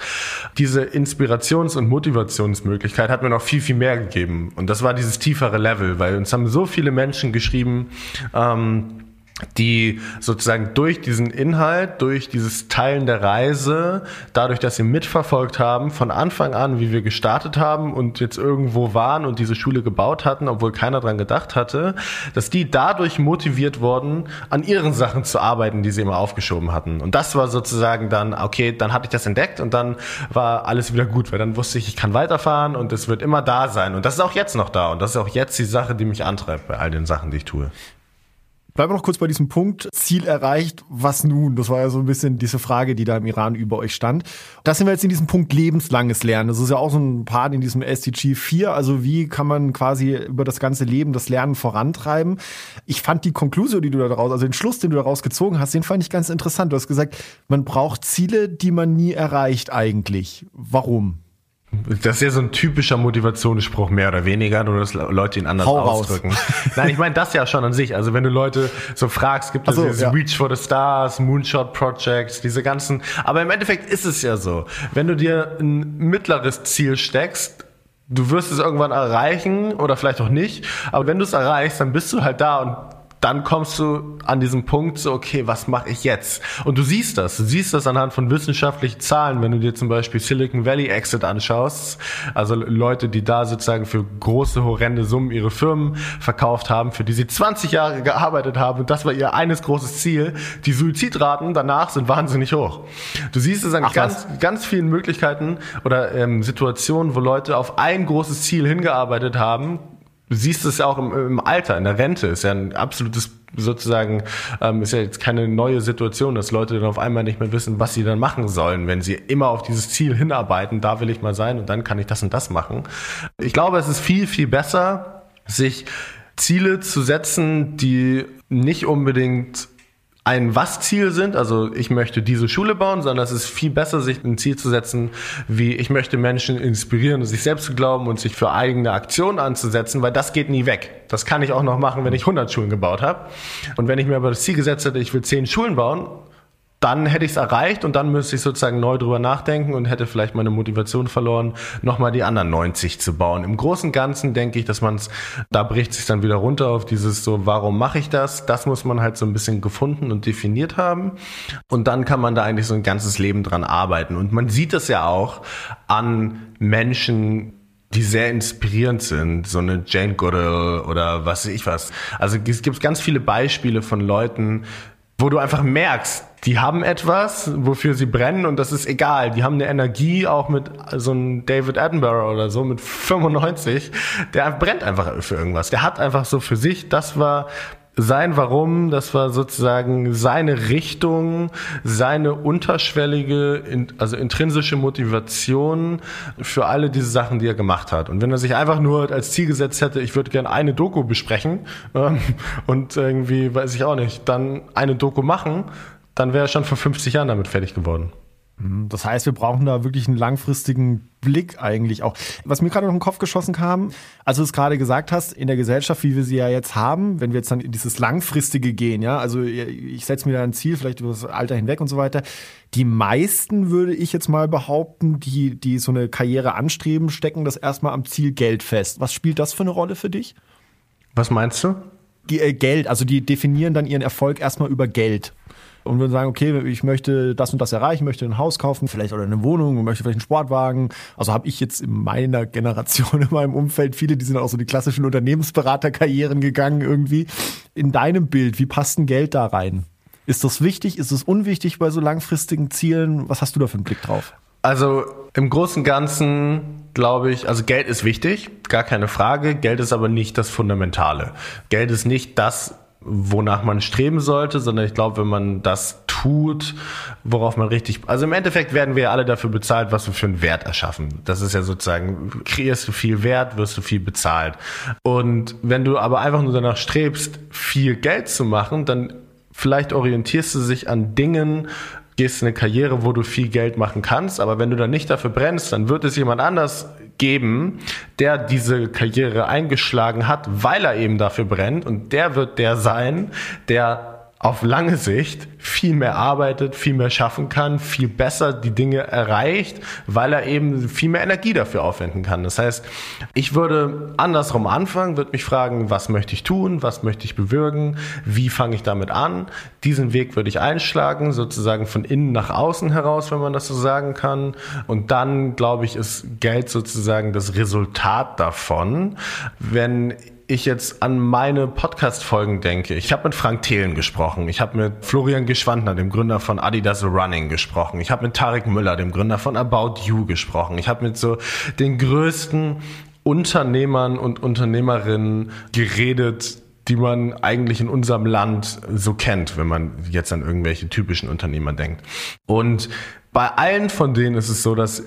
Diese Inspirations- und Motivationsmöglichkeit hat mir noch viel, viel mehr gegeben. Und das war dieses tiefere Level, weil uns haben so viele Menschen geschrieben, ähm, die sozusagen durch diesen Inhalt, durch dieses Teilen der Reise, dadurch, dass sie mitverfolgt haben, von Anfang an, wie wir gestartet haben und jetzt irgendwo waren und diese Schule gebaut hatten, obwohl keiner dran gedacht hatte, dass die dadurch motiviert wurden, an ihren Sachen zu arbeiten, die sie immer aufgeschoben hatten. Und das war sozusagen dann, okay, dann hatte ich das entdeckt und dann war alles wieder gut, weil dann wusste ich, ich kann weiterfahren und es wird immer da sein. Und das ist auch jetzt noch da und das ist auch jetzt die Sache, die mich antreibt bei all den Sachen, die ich tue. Bleiben wir noch kurz bei diesem Punkt. Ziel erreicht, was nun? Das war ja so ein bisschen diese Frage, die da im Iran über euch stand. Das sind wir jetzt in diesem Punkt lebenslanges Lernen. Das ist ja auch so ein Part in diesem SDG 4. Also wie kann man quasi über das ganze Leben das Lernen vorantreiben? Ich fand die Konklusion, die du da daraus, also den Schluss, den du daraus gezogen hast, den fand ich ganz interessant. Du hast gesagt, man braucht Ziele, die man nie erreicht eigentlich. Warum? Das ist ja so ein typischer Motivationsspruch, mehr oder weniger, nur dass Leute ihn anders Hau ausdrücken. Nein, ich meine das ja schon an sich. Also wenn du Leute so fragst, gibt es so, dieses ja. Reach for the Stars, Moonshot Projects, diese ganzen. Aber im Endeffekt ist es ja so. Wenn du dir ein mittleres Ziel steckst, du wirst es irgendwann erreichen oder vielleicht auch nicht. Aber wenn du es erreichst, dann bist du halt da und dann kommst du an diesen Punkt so, okay, was mache ich jetzt? Und du siehst das. Du siehst das anhand von wissenschaftlichen Zahlen, wenn du dir zum Beispiel Silicon Valley Exit anschaust. Also Leute, die da sozusagen für große, horrende Summen ihre Firmen verkauft haben, für die sie 20 Jahre gearbeitet haben. Und das war ihr eines großes Ziel. Die Suizidraten danach sind wahnsinnig hoch. Du siehst es an Ach, ganz, ganz vielen Möglichkeiten oder ähm, Situationen, wo Leute auf ein großes Ziel hingearbeitet haben, Du siehst es ja auch im, im Alter, in der Rente ist ja ein absolutes sozusagen ähm, ist ja jetzt keine neue Situation, dass Leute dann auf einmal nicht mehr wissen, was sie dann machen sollen, wenn sie immer auf dieses Ziel hinarbeiten, da will ich mal sein und dann kann ich das und das machen. Ich glaube, es ist viel, viel besser, sich Ziele zu setzen, die nicht unbedingt ein Was-Ziel sind, also ich möchte diese Schule bauen, sondern es ist viel besser, sich ein Ziel zu setzen, wie ich möchte Menschen inspirieren, sich selbst zu glauben und sich für eigene Aktionen anzusetzen, weil das geht nie weg. Das kann ich auch noch machen, wenn ich 100 Schulen gebaut habe. Und wenn ich mir aber das Ziel gesetzt hätte, ich will 10 Schulen bauen, dann hätte ich es erreicht und dann müsste ich sozusagen neu drüber nachdenken und hätte vielleicht meine Motivation verloren, nochmal die anderen 90 zu bauen. Im Großen und Ganzen denke ich, dass man es, da bricht sich dann wieder runter auf dieses so, warum mache ich das? Das muss man halt so ein bisschen gefunden und definiert haben. Und dann kann man da eigentlich so ein ganzes Leben dran arbeiten. Und man sieht es ja auch an Menschen, die sehr inspirierend sind, so eine Jane Goodall oder was weiß ich was. Also es gibt ganz viele Beispiele von Leuten, wo du einfach merkst, die haben etwas, wofür sie brennen und das ist egal. Die haben eine Energie, auch mit so einem David Attenborough oder so, mit 95, der brennt einfach für irgendwas. Der hat einfach so für sich, das war sein Warum, das war sozusagen seine Richtung, seine unterschwellige, also intrinsische Motivation für alle diese Sachen, die er gemacht hat. Und wenn er sich einfach nur als Ziel gesetzt hätte, ich würde gerne eine Doku besprechen ähm, und irgendwie, weiß ich auch nicht, dann eine Doku machen, dann wäre er schon vor 50 Jahren damit fertig geworden. Mhm. Das heißt, wir brauchen da wirklich einen langfristigen Blick eigentlich auch. Was mir gerade noch im Kopf geschossen kam, als du es gerade gesagt hast, in der Gesellschaft, wie wir sie ja jetzt haben, wenn wir jetzt dann in dieses langfristige gehen, ja, also ich setze mir da ein Ziel, vielleicht über das Alter hinweg und so weiter. Die meisten würde ich jetzt mal behaupten, die, die so eine Karriere anstreben, stecken das erstmal am Ziel Geld fest. Was spielt das für eine Rolle für dich? Was meinst du? Die, äh, Geld, also die definieren dann ihren Erfolg erstmal über Geld und würden sagen, okay, ich möchte das und das erreichen, möchte ein Haus kaufen, vielleicht oder eine Wohnung, möchte vielleicht einen Sportwagen. Also habe ich jetzt in meiner Generation, in meinem Umfeld viele, die sind auch so die klassischen Unternehmensberaterkarrieren gegangen irgendwie. In deinem Bild, wie passt ein Geld da rein? Ist das wichtig? Ist es unwichtig bei so langfristigen Zielen? Was hast du da für einen Blick drauf? Also im Großen und Ganzen glaube ich, also Geld ist wichtig, gar keine Frage. Geld ist aber nicht das Fundamentale. Geld ist nicht das, wonach man streben sollte, sondern ich glaube, wenn man das tut, worauf man richtig, also im Endeffekt werden wir ja alle dafür bezahlt, was wir für einen Wert erschaffen. Das ist ja sozusagen, kreierst du viel Wert, wirst du viel bezahlt. Und wenn du aber einfach nur danach strebst, viel Geld zu machen, dann vielleicht orientierst du dich an Dingen, gehst in eine Karriere, wo du viel Geld machen kannst, aber wenn du dann nicht dafür brennst, dann wird es jemand anders geben, der diese Karriere eingeschlagen hat, weil er eben dafür brennt. Und der wird der sein, der auf lange Sicht viel mehr arbeitet, viel mehr schaffen kann, viel besser die Dinge erreicht, weil er eben viel mehr Energie dafür aufwenden kann. Das heißt, ich würde andersrum anfangen, würde mich fragen, was möchte ich tun, was möchte ich bewirken, wie fange ich damit an. Diesen Weg würde ich einschlagen, sozusagen von innen nach außen heraus, wenn man das so sagen kann. Und dann, glaube ich, ist Geld sozusagen das Resultat davon. Wenn ich jetzt an meine Podcast-Folgen denke, ich habe mit Frank Thelen gesprochen, ich habe mit Florian Geschwandner, dem Gründer von Adidas Running, gesprochen, ich habe mit Tarek Müller, dem Gründer von About You, gesprochen, ich habe mit so den größten Unternehmern und Unternehmerinnen geredet, die man eigentlich in unserem Land so kennt, wenn man jetzt an irgendwelche typischen Unternehmer denkt. Und bei allen von denen ist es so, dass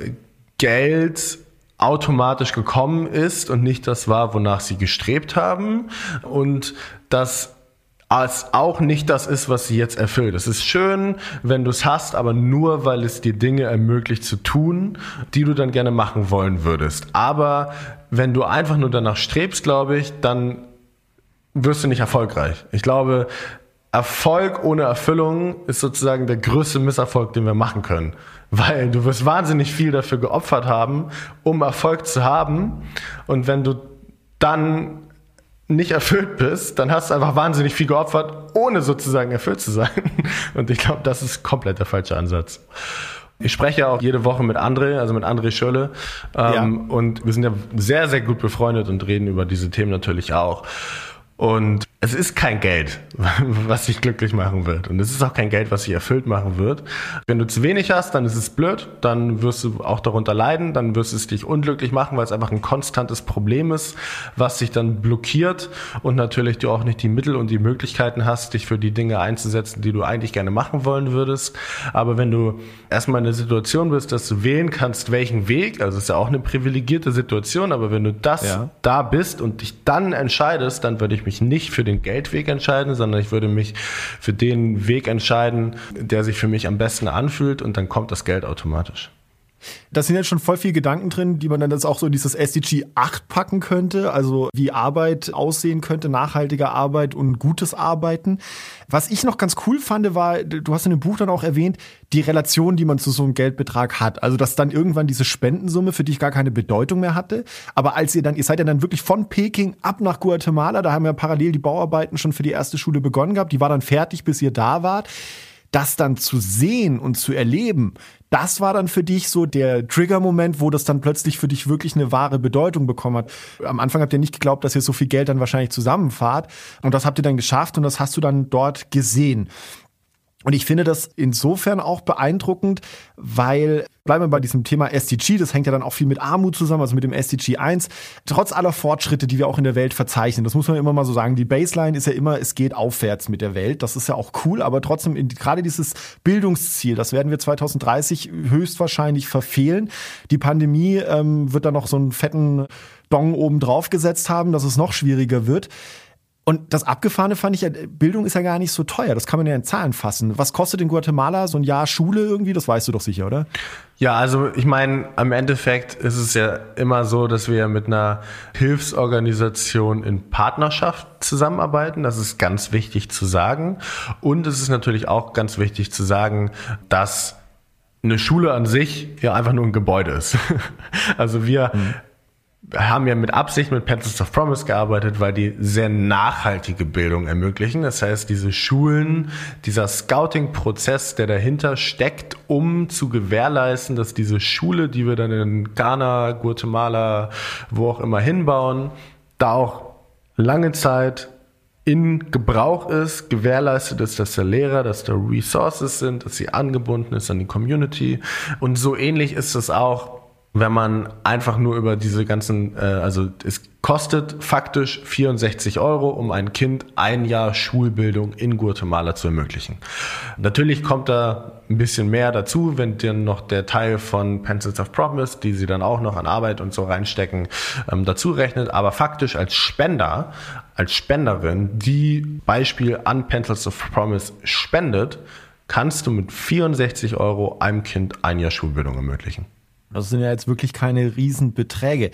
Geld automatisch gekommen ist und nicht das war, wonach sie gestrebt haben und dass es auch nicht das ist, was sie jetzt erfüllt. Es ist schön, wenn du es hast, aber nur, weil es dir Dinge ermöglicht zu tun, die du dann gerne machen wollen würdest. Aber wenn du einfach nur danach strebst, glaube ich, dann wirst du nicht erfolgreich. Ich glaube, Erfolg ohne Erfüllung ist sozusagen der größte Misserfolg, den wir machen können weil du wirst wahnsinnig viel dafür geopfert haben, um Erfolg zu haben. Und wenn du dann nicht erfüllt bist, dann hast du einfach wahnsinnig viel geopfert, ohne sozusagen erfüllt zu sein. Und ich glaube, das ist komplett der falsche Ansatz. Ich spreche auch jede Woche mit André, also mit André Schölle. Ähm, ja. Und wir sind ja sehr, sehr gut befreundet und reden über diese Themen natürlich auch. Und es ist kein Geld, was dich glücklich machen wird. Und es ist auch kein Geld, was dich erfüllt machen wird. Wenn du zu wenig hast, dann ist es blöd, dann wirst du auch darunter leiden, dann wirst du es dich unglücklich machen, weil es einfach ein konstantes Problem ist, was dich dann blockiert und natürlich du auch nicht die Mittel und die Möglichkeiten hast, dich für die Dinge einzusetzen, die du eigentlich gerne machen wollen würdest. Aber wenn du erstmal in der Situation bist, dass du wählen kannst, welchen Weg, also es ist ja auch eine privilegierte Situation, aber wenn du das ja. da bist und dich dann entscheidest, dann würde ich mich mich nicht für den Geldweg entscheiden, sondern ich würde mich für den Weg entscheiden, der sich für mich am besten anfühlt und dann kommt das Geld automatisch. Da sind jetzt schon voll viele Gedanken drin, die man dann jetzt auch so in dieses SDG 8 packen könnte, also wie Arbeit aussehen könnte, nachhaltige Arbeit und gutes Arbeiten. Was ich noch ganz cool fand, war, du hast in dem Buch dann auch erwähnt, die Relation, die man zu so einem Geldbetrag hat. Also, dass dann irgendwann diese Spendensumme für dich gar keine Bedeutung mehr hatte. Aber als ihr dann, ihr seid ja dann wirklich von Peking ab nach Guatemala, da haben ja parallel die Bauarbeiten schon für die erste Schule begonnen gehabt, die war dann fertig, bis ihr da wart das dann zu sehen und zu erleben, das war dann für dich so der Trigger-Moment, wo das dann plötzlich für dich wirklich eine wahre Bedeutung bekommen hat. Am Anfang habt ihr nicht geglaubt, dass ihr so viel Geld dann wahrscheinlich zusammenfahrt. Und das habt ihr dann geschafft und das hast du dann dort gesehen. Und ich finde das insofern auch beeindruckend, weil, bleiben wir bei diesem Thema SDG, das hängt ja dann auch viel mit Armut zusammen, also mit dem SDG 1. Trotz aller Fortschritte, die wir auch in der Welt verzeichnen, das muss man immer mal so sagen, die Baseline ist ja immer, es geht aufwärts mit der Welt. Das ist ja auch cool, aber trotzdem, gerade dieses Bildungsziel, das werden wir 2030 höchstwahrscheinlich verfehlen. Die Pandemie ähm, wird da noch so einen fetten Dong oben drauf gesetzt haben, dass es noch schwieriger wird. Und das Abgefahrene fand ich ja, Bildung ist ja gar nicht so teuer. Das kann man ja in Zahlen fassen. Was kostet in Guatemala so ein Jahr Schule irgendwie? Das weißt du doch sicher, oder? Ja, also ich meine, am Endeffekt ist es ja immer so, dass wir mit einer Hilfsorganisation in Partnerschaft zusammenarbeiten. Das ist ganz wichtig zu sagen. Und es ist natürlich auch ganz wichtig zu sagen, dass eine Schule an sich ja einfach nur ein Gebäude ist. Also wir mhm haben ja mit Absicht mit Pencils of Promise gearbeitet, weil die sehr nachhaltige Bildung ermöglichen. Das heißt, diese Schulen, dieser Scouting-Prozess, der dahinter steckt, um zu gewährleisten, dass diese Schule, die wir dann in Ghana, Guatemala, wo auch immer hinbauen, da auch lange Zeit in Gebrauch ist, gewährleistet ist, dass der Lehrer, dass da Resources sind, dass sie angebunden ist an die Community. Und so ähnlich ist es auch wenn man einfach nur über diese ganzen, äh, also es kostet faktisch 64 Euro, um ein Kind ein Jahr Schulbildung in Guatemala zu ermöglichen. Natürlich kommt da ein bisschen mehr dazu, wenn dann noch der Teil von Pencils of Promise, die sie dann auch noch an Arbeit und so reinstecken, ähm, dazu rechnet. Aber faktisch als Spender, als Spenderin, die Beispiel an Pencils of Promise spendet, kannst du mit 64 Euro einem Kind ein Jahr Schulbildung ermöglichen. Das sind ja jetzt wirklich keine Riesenbeträge.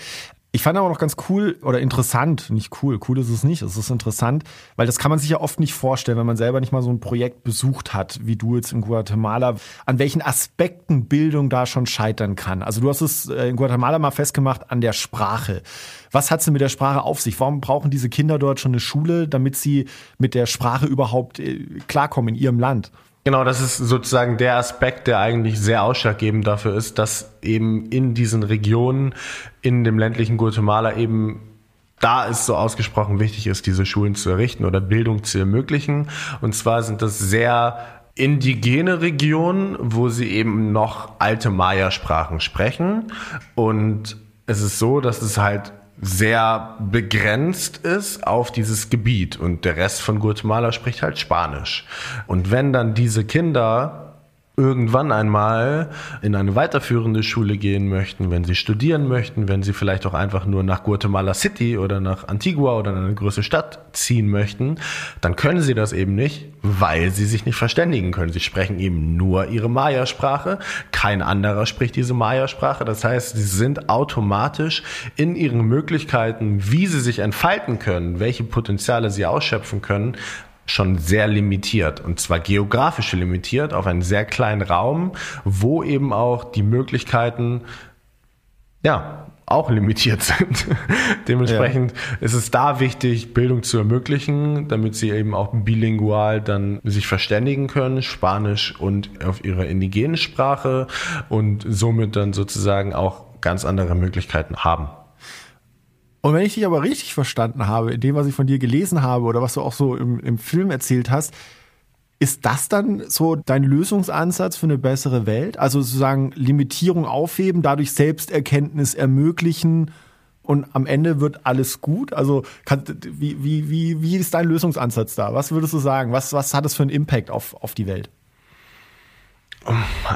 Ich fand aber noch ganz cool oder interessant, nicht cool, cool ist es nicht, es ist interessant, weil das kann man sich ja oft nicht vorstellen, wenn man selber nicht mal so ein Projekt besucht hat, wie du jetzt in Guatemala, an welchen Aspekten Bildung da schon scheitern kann. Also du hast es äh, in Guatemala mal festgemacht an der Sprache. Was hat es denn mit der Sprache auf sich? Warum brauchen diese Kinder dort schon eine Schule, damit sie mit der Sprache überhaupt äh, klarkommen in ihrem Land? Genau, das ist sozusagen der Aspekt, der eigentlich sehr ausschlaggebend dafür ist, dass eben in diesen Regionen, in dem ländlichen Guatemala eben da es so ausgesprochen wichtig ist, diese Schulen zu errichten oder Bildung zu ermöglichen. Und zwar sind das sehr indigene Regionen, wo sie eben noch alte Maya-Sprachen sprechen. Und es ist so, dass es halt sehr begrenzt ist auf dieses Gebiet und der Rest von Guatemala spricht halt Spanisch. Und wenn dann diese Kinder irgendwann einmal in eine weiterführende Schule gehen möchten, wenn sie studieren möchten, wenn sie vielleicht auch einfach nur nach Guatemala City oder nach Antigua oder in eine größere Stadt ziehen möchten, dann können sie das eben nicht, weil sie sich nicht verständigen können. Sie sprechen eben nur ihre Maya-Sprache, kein anderer spricht diese Maya-Sprache. Das heißt, sie sind automatisch in ihren Möglichkeiten, wie sie sich entfalten können, welche Potenziale sie ausschöpfen können, schon sehr limitiert und zwar geografisch limitiert auf einen sehr kleinen Raum, wo eben auch die Möglichkeiten ja auch limitiert sind. Dementsprechend ja. ist es da wichtig, Bildung zu ermöglichen, damit sie eben auch bilingual dann sich verständigen können, Spanisch und auf ihrer indigenen Sprache und somit dann sozusagen auch ganz andere Möglichkeiten haben. Und wenn ich dich aber richtig verstanden habe, in dem, was ich von dir gelesen habe oder was du auch so im, im Film erzählt hast, ist das dann so dein Lösungsansatz für eine bessere Welt? Also sozusagen Limitierung aufheben, dadurch Selbsterkenntnis ermöglichen und am Ende wird alles gut? Also kann, wie, wie, wie, wie ist dein Lösungsansatz da? Was würdest du sagen? Was, was hat das für einen Impact auf, auf die Welt?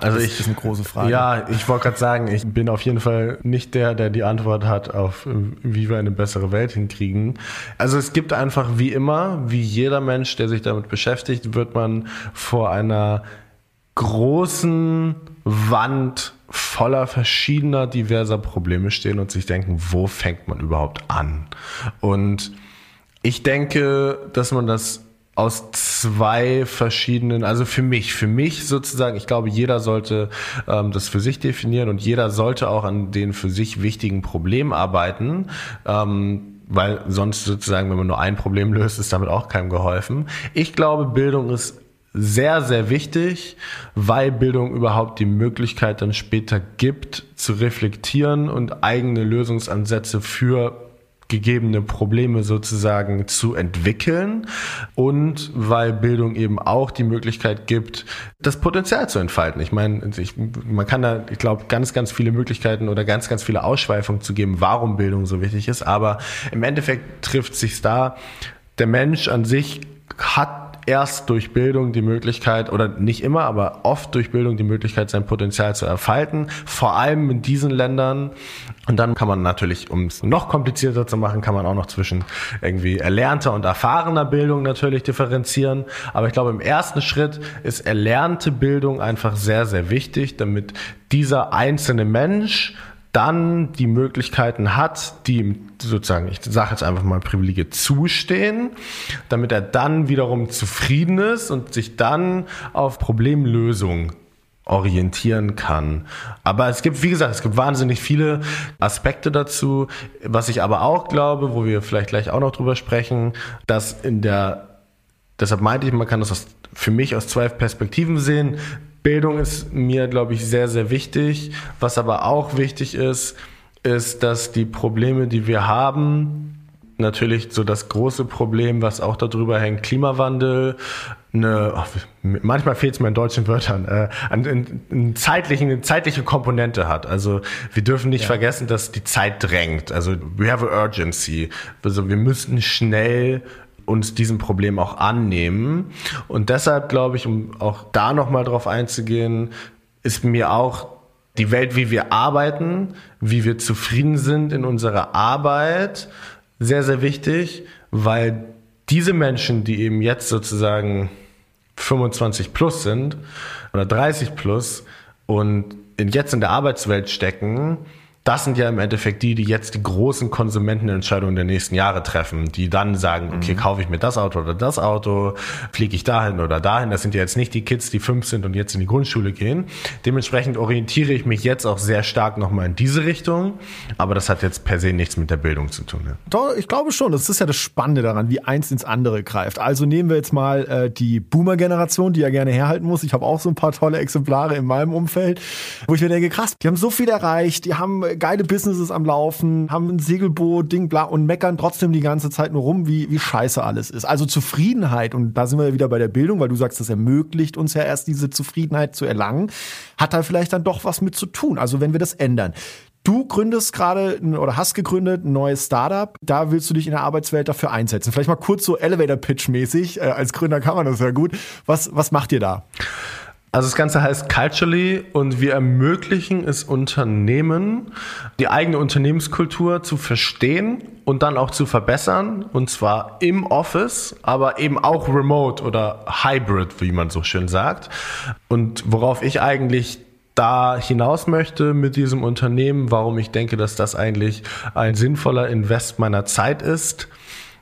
Also das ich, ist eine große Frage. Ja, ich wollte gerade sagen, ich bin auf jeden Fall nicht der, der die Antwort hat auf, wie wir eine bessere Welt hinkriegen. Also es gibt einfach wie immer, wie jeder Mensch, der sich damit beschäftigt, wird man vor einer großen Wand voller verschiedener, diverser Probleme stehen und sich denken, wo fängt man überhaupt an? Und ich denke, dass man das aus zwei verschiedenen, also für mich, für mich sozusagen, ich glaube, jeder sollte ähm, das für sich definieren und jeder sollte auch an den für sich wichtigen Problemen arbeiten. Ähm, weil sonst sozusagen, wenn man nur ein Problem löst, ist damit auch keinem geholfen. Ich glaube, Bildung ist sehr, sehr wichtig, weil Bildung überhaupt die Möglichkeit dann später gibt, zu reflektieren und eigene Lösungsansätze für gegebene Probleme sozusagen zu entwickeln und weil Bildung eben auch die Möglichkeit gibt, das Potenzial zu entfalten. Ich meine, ich, man kann da, ich glaube, ganz, ganz viele Möglichkeiten oder ganz, ganz viele Ausschweifungen zu geben, warum Bildung so wichtig ist, aber im Endeffekt trifft sich da, der Mensch an sich hat erst durch Bildung die Möglichkeit, oder nicht immer, aber oft durch Bildung die Möglichkeit, sein Potenzial zu erfalten. Vor allem in diesen Ländern. Und dann kann man natürlich, um es noch komplizierter zu machen, kann man auch noch zwischen irgendwie erlernter und erfahrener Bildung natürlich differenzieren. Aber ich glaube, im ersten Schritt ist erlernte Bildung einfach sehr, sehr wichtig, damit dieser einzelne Mensch dann die Möglichkeiten hat, die ihm sozusagen, ich sage jetzt einfach mal Privilegie zustehen, damit er dann wiederum zufrieden ist und sich dann auf Problemlösung orientieren kann. Aber es gibt, wie gesagt, es gibt wahnsinnig viele Aspekte dazu. Was ich aber auch glaube, wo wir vielleicht gleich auch noch drüber sprechen, dass in der, deshalb meinte ich, man kann das für mich aus zwei Perspektiven sehen. Bildung ist mir, glaube ich, sehr, sehr wichtig. Was aber auch wichtig ist, ist, dass die Probleme, die wir haben, natürlich so das große Problem, was auch darüber hängt, Klimawandel, eine, ach, manchmal fehlt es mir in deutschen Wörtern, äh, eine, eine, zeitlichen, eine zeitliche Komponente hat. Also wir dürfen nicht ja. vergessen, dass die Zeit drängt. Also we have a urgency. Also wir müssen schnell uns diesem Problem auch annehmen. Und deshalb glaube ich, um auch da nochmal drauf einzugehen, ist mir auch die Welt, wie wir arbeiten, wie wir zufrieden sind in unserer Arbeit, sehr, sehr wichtig, weil diese Menschen, die eben jetzt sozusagen 25 plus sind oder 30 plus und jetzt in der Arbeitswelt stecken, das sind ja im Endeffekt die, die jetzt die großen Konsumentenentscheidungen der nächsten Jahre treffen, die dann sagen, okay, mhm. kaufe ich mir das Auto oder das Auto, fliege ich dahin oder dahin. Das sind ja jetzt nicht die Kids, die fünf sind und jetzt in die Grundschule gehen. Dementsprechend orientiere ich mich jetzt auch sehr stark nochmal in diese Richtung. Aber das hat jetzt per se nichts mit der Bildung zu tun. Ja. Doch, ich glaube schon. Das ist ja das Spannende daran, wie eins ins andere greift. Also nehmen wir jetzt mal äh, die Boomer-Generation, die ja gerne herhalten muss. Ich habe auch so ein paar tolle Exemplare in meinem Umfeld, wo ich mir denke, krass, die haben so viel erreicht, die haben geile Businesses am Laufen, haben ein Segelboot, Ding, bla und meckern trotzdem die ganze Zeit nur rum, wie, wie scheiße alles ist. Also Zufriedenheit, und da sind wir ja wieder bei der Bildung, weil du sagst, das ermöglicht uns ja erst diese Zufriedenheit zu erlangen, hat da vielleicht dann doch was mit zu tun. Also wenn wir das ändern. Du gründest gerade oder hast gegründet ein neues Startup. Da willst du dich in der Arbeitswelt dafür einsetzen. Vielleicht mal kurz so Elevator Pitch mäßig. Äh, als Gründer kann man das ja gut. Was, was macht ihr da? Also das Ganze heißt Culturally und wir ermöglichen es Unternehmen, die eigene Unternehmenskultur zu verstehen und dann auch zu verbessern. Und zwar im Office, aber eben auch remote oder hybrid, wie man so schön sagt. Und worauf ich eigentlich da hinaus möchte mit diesem Unternehmen, warum ich denke, dass das eigentlich ein sinnvoller Invest meiner Zeit ist,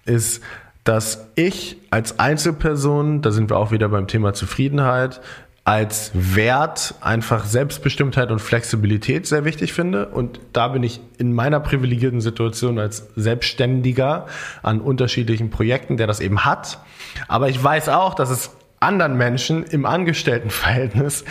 ist, dass ich als Einzelperson, da sind wir auch wieder beim Thema Zufriedenheit, als Wert einfach Selbstbestimmtheit und Flexibilität sehr wichtig finde. Und da bin ich in meiner privilegierten Situation als Selbstständiger an unterschiedlichen Projekten, der das eben hat. Aber ich weiß auch, dass es anderen Menschen im Angestelltenverhältnis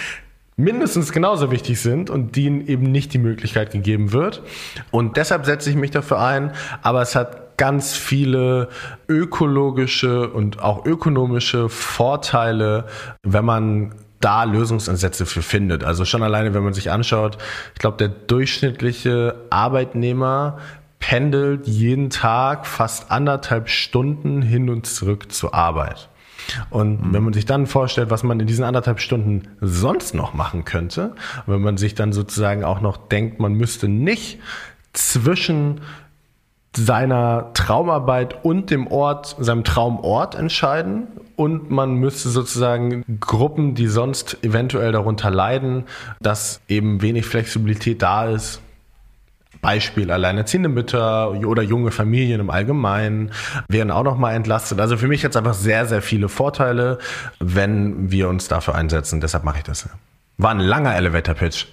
mindestens genauso wichtig sind und denen eben nicht die Möglichkeit gegeben wird. Und deshalb setze ich mich dafür ein. Aber es hat ganz viele ökologische und auch ökonomische Vorteile, wenn man da Lösungsansätze für findet. Also schon alleine, wenn man sich anschaut, ich glaube, der durchschnittliche Arbeitnehmer pendelt jeden Tag fast anderthalb Stunden hin und zurück zur Arbeit. Und mhm. wenn man sich dann vorstellt, was man in diesen anderthalb Stunden sonst noch machen könnte, wenn man sich dann sozusagen auch noch denkt, man müsste nicht zwischen seiner Traumarbeit und dem Ort, seinem Traumort entscheiden und man müsste sozusagen Gruppen, die sonst eventuell darunter leiden, dass eben wenig Flexibilität da ist, Beispiel alleinerziehende Mütter oder junge Familien im Allgemeinen werden auch nochmal entlastet. Also für mich jetzt einfach sehr, sehr viele Vorteile, wenn wir uns dafür einsetzen. Deshalb mache ich das. War ein langer Elevator-Pitch.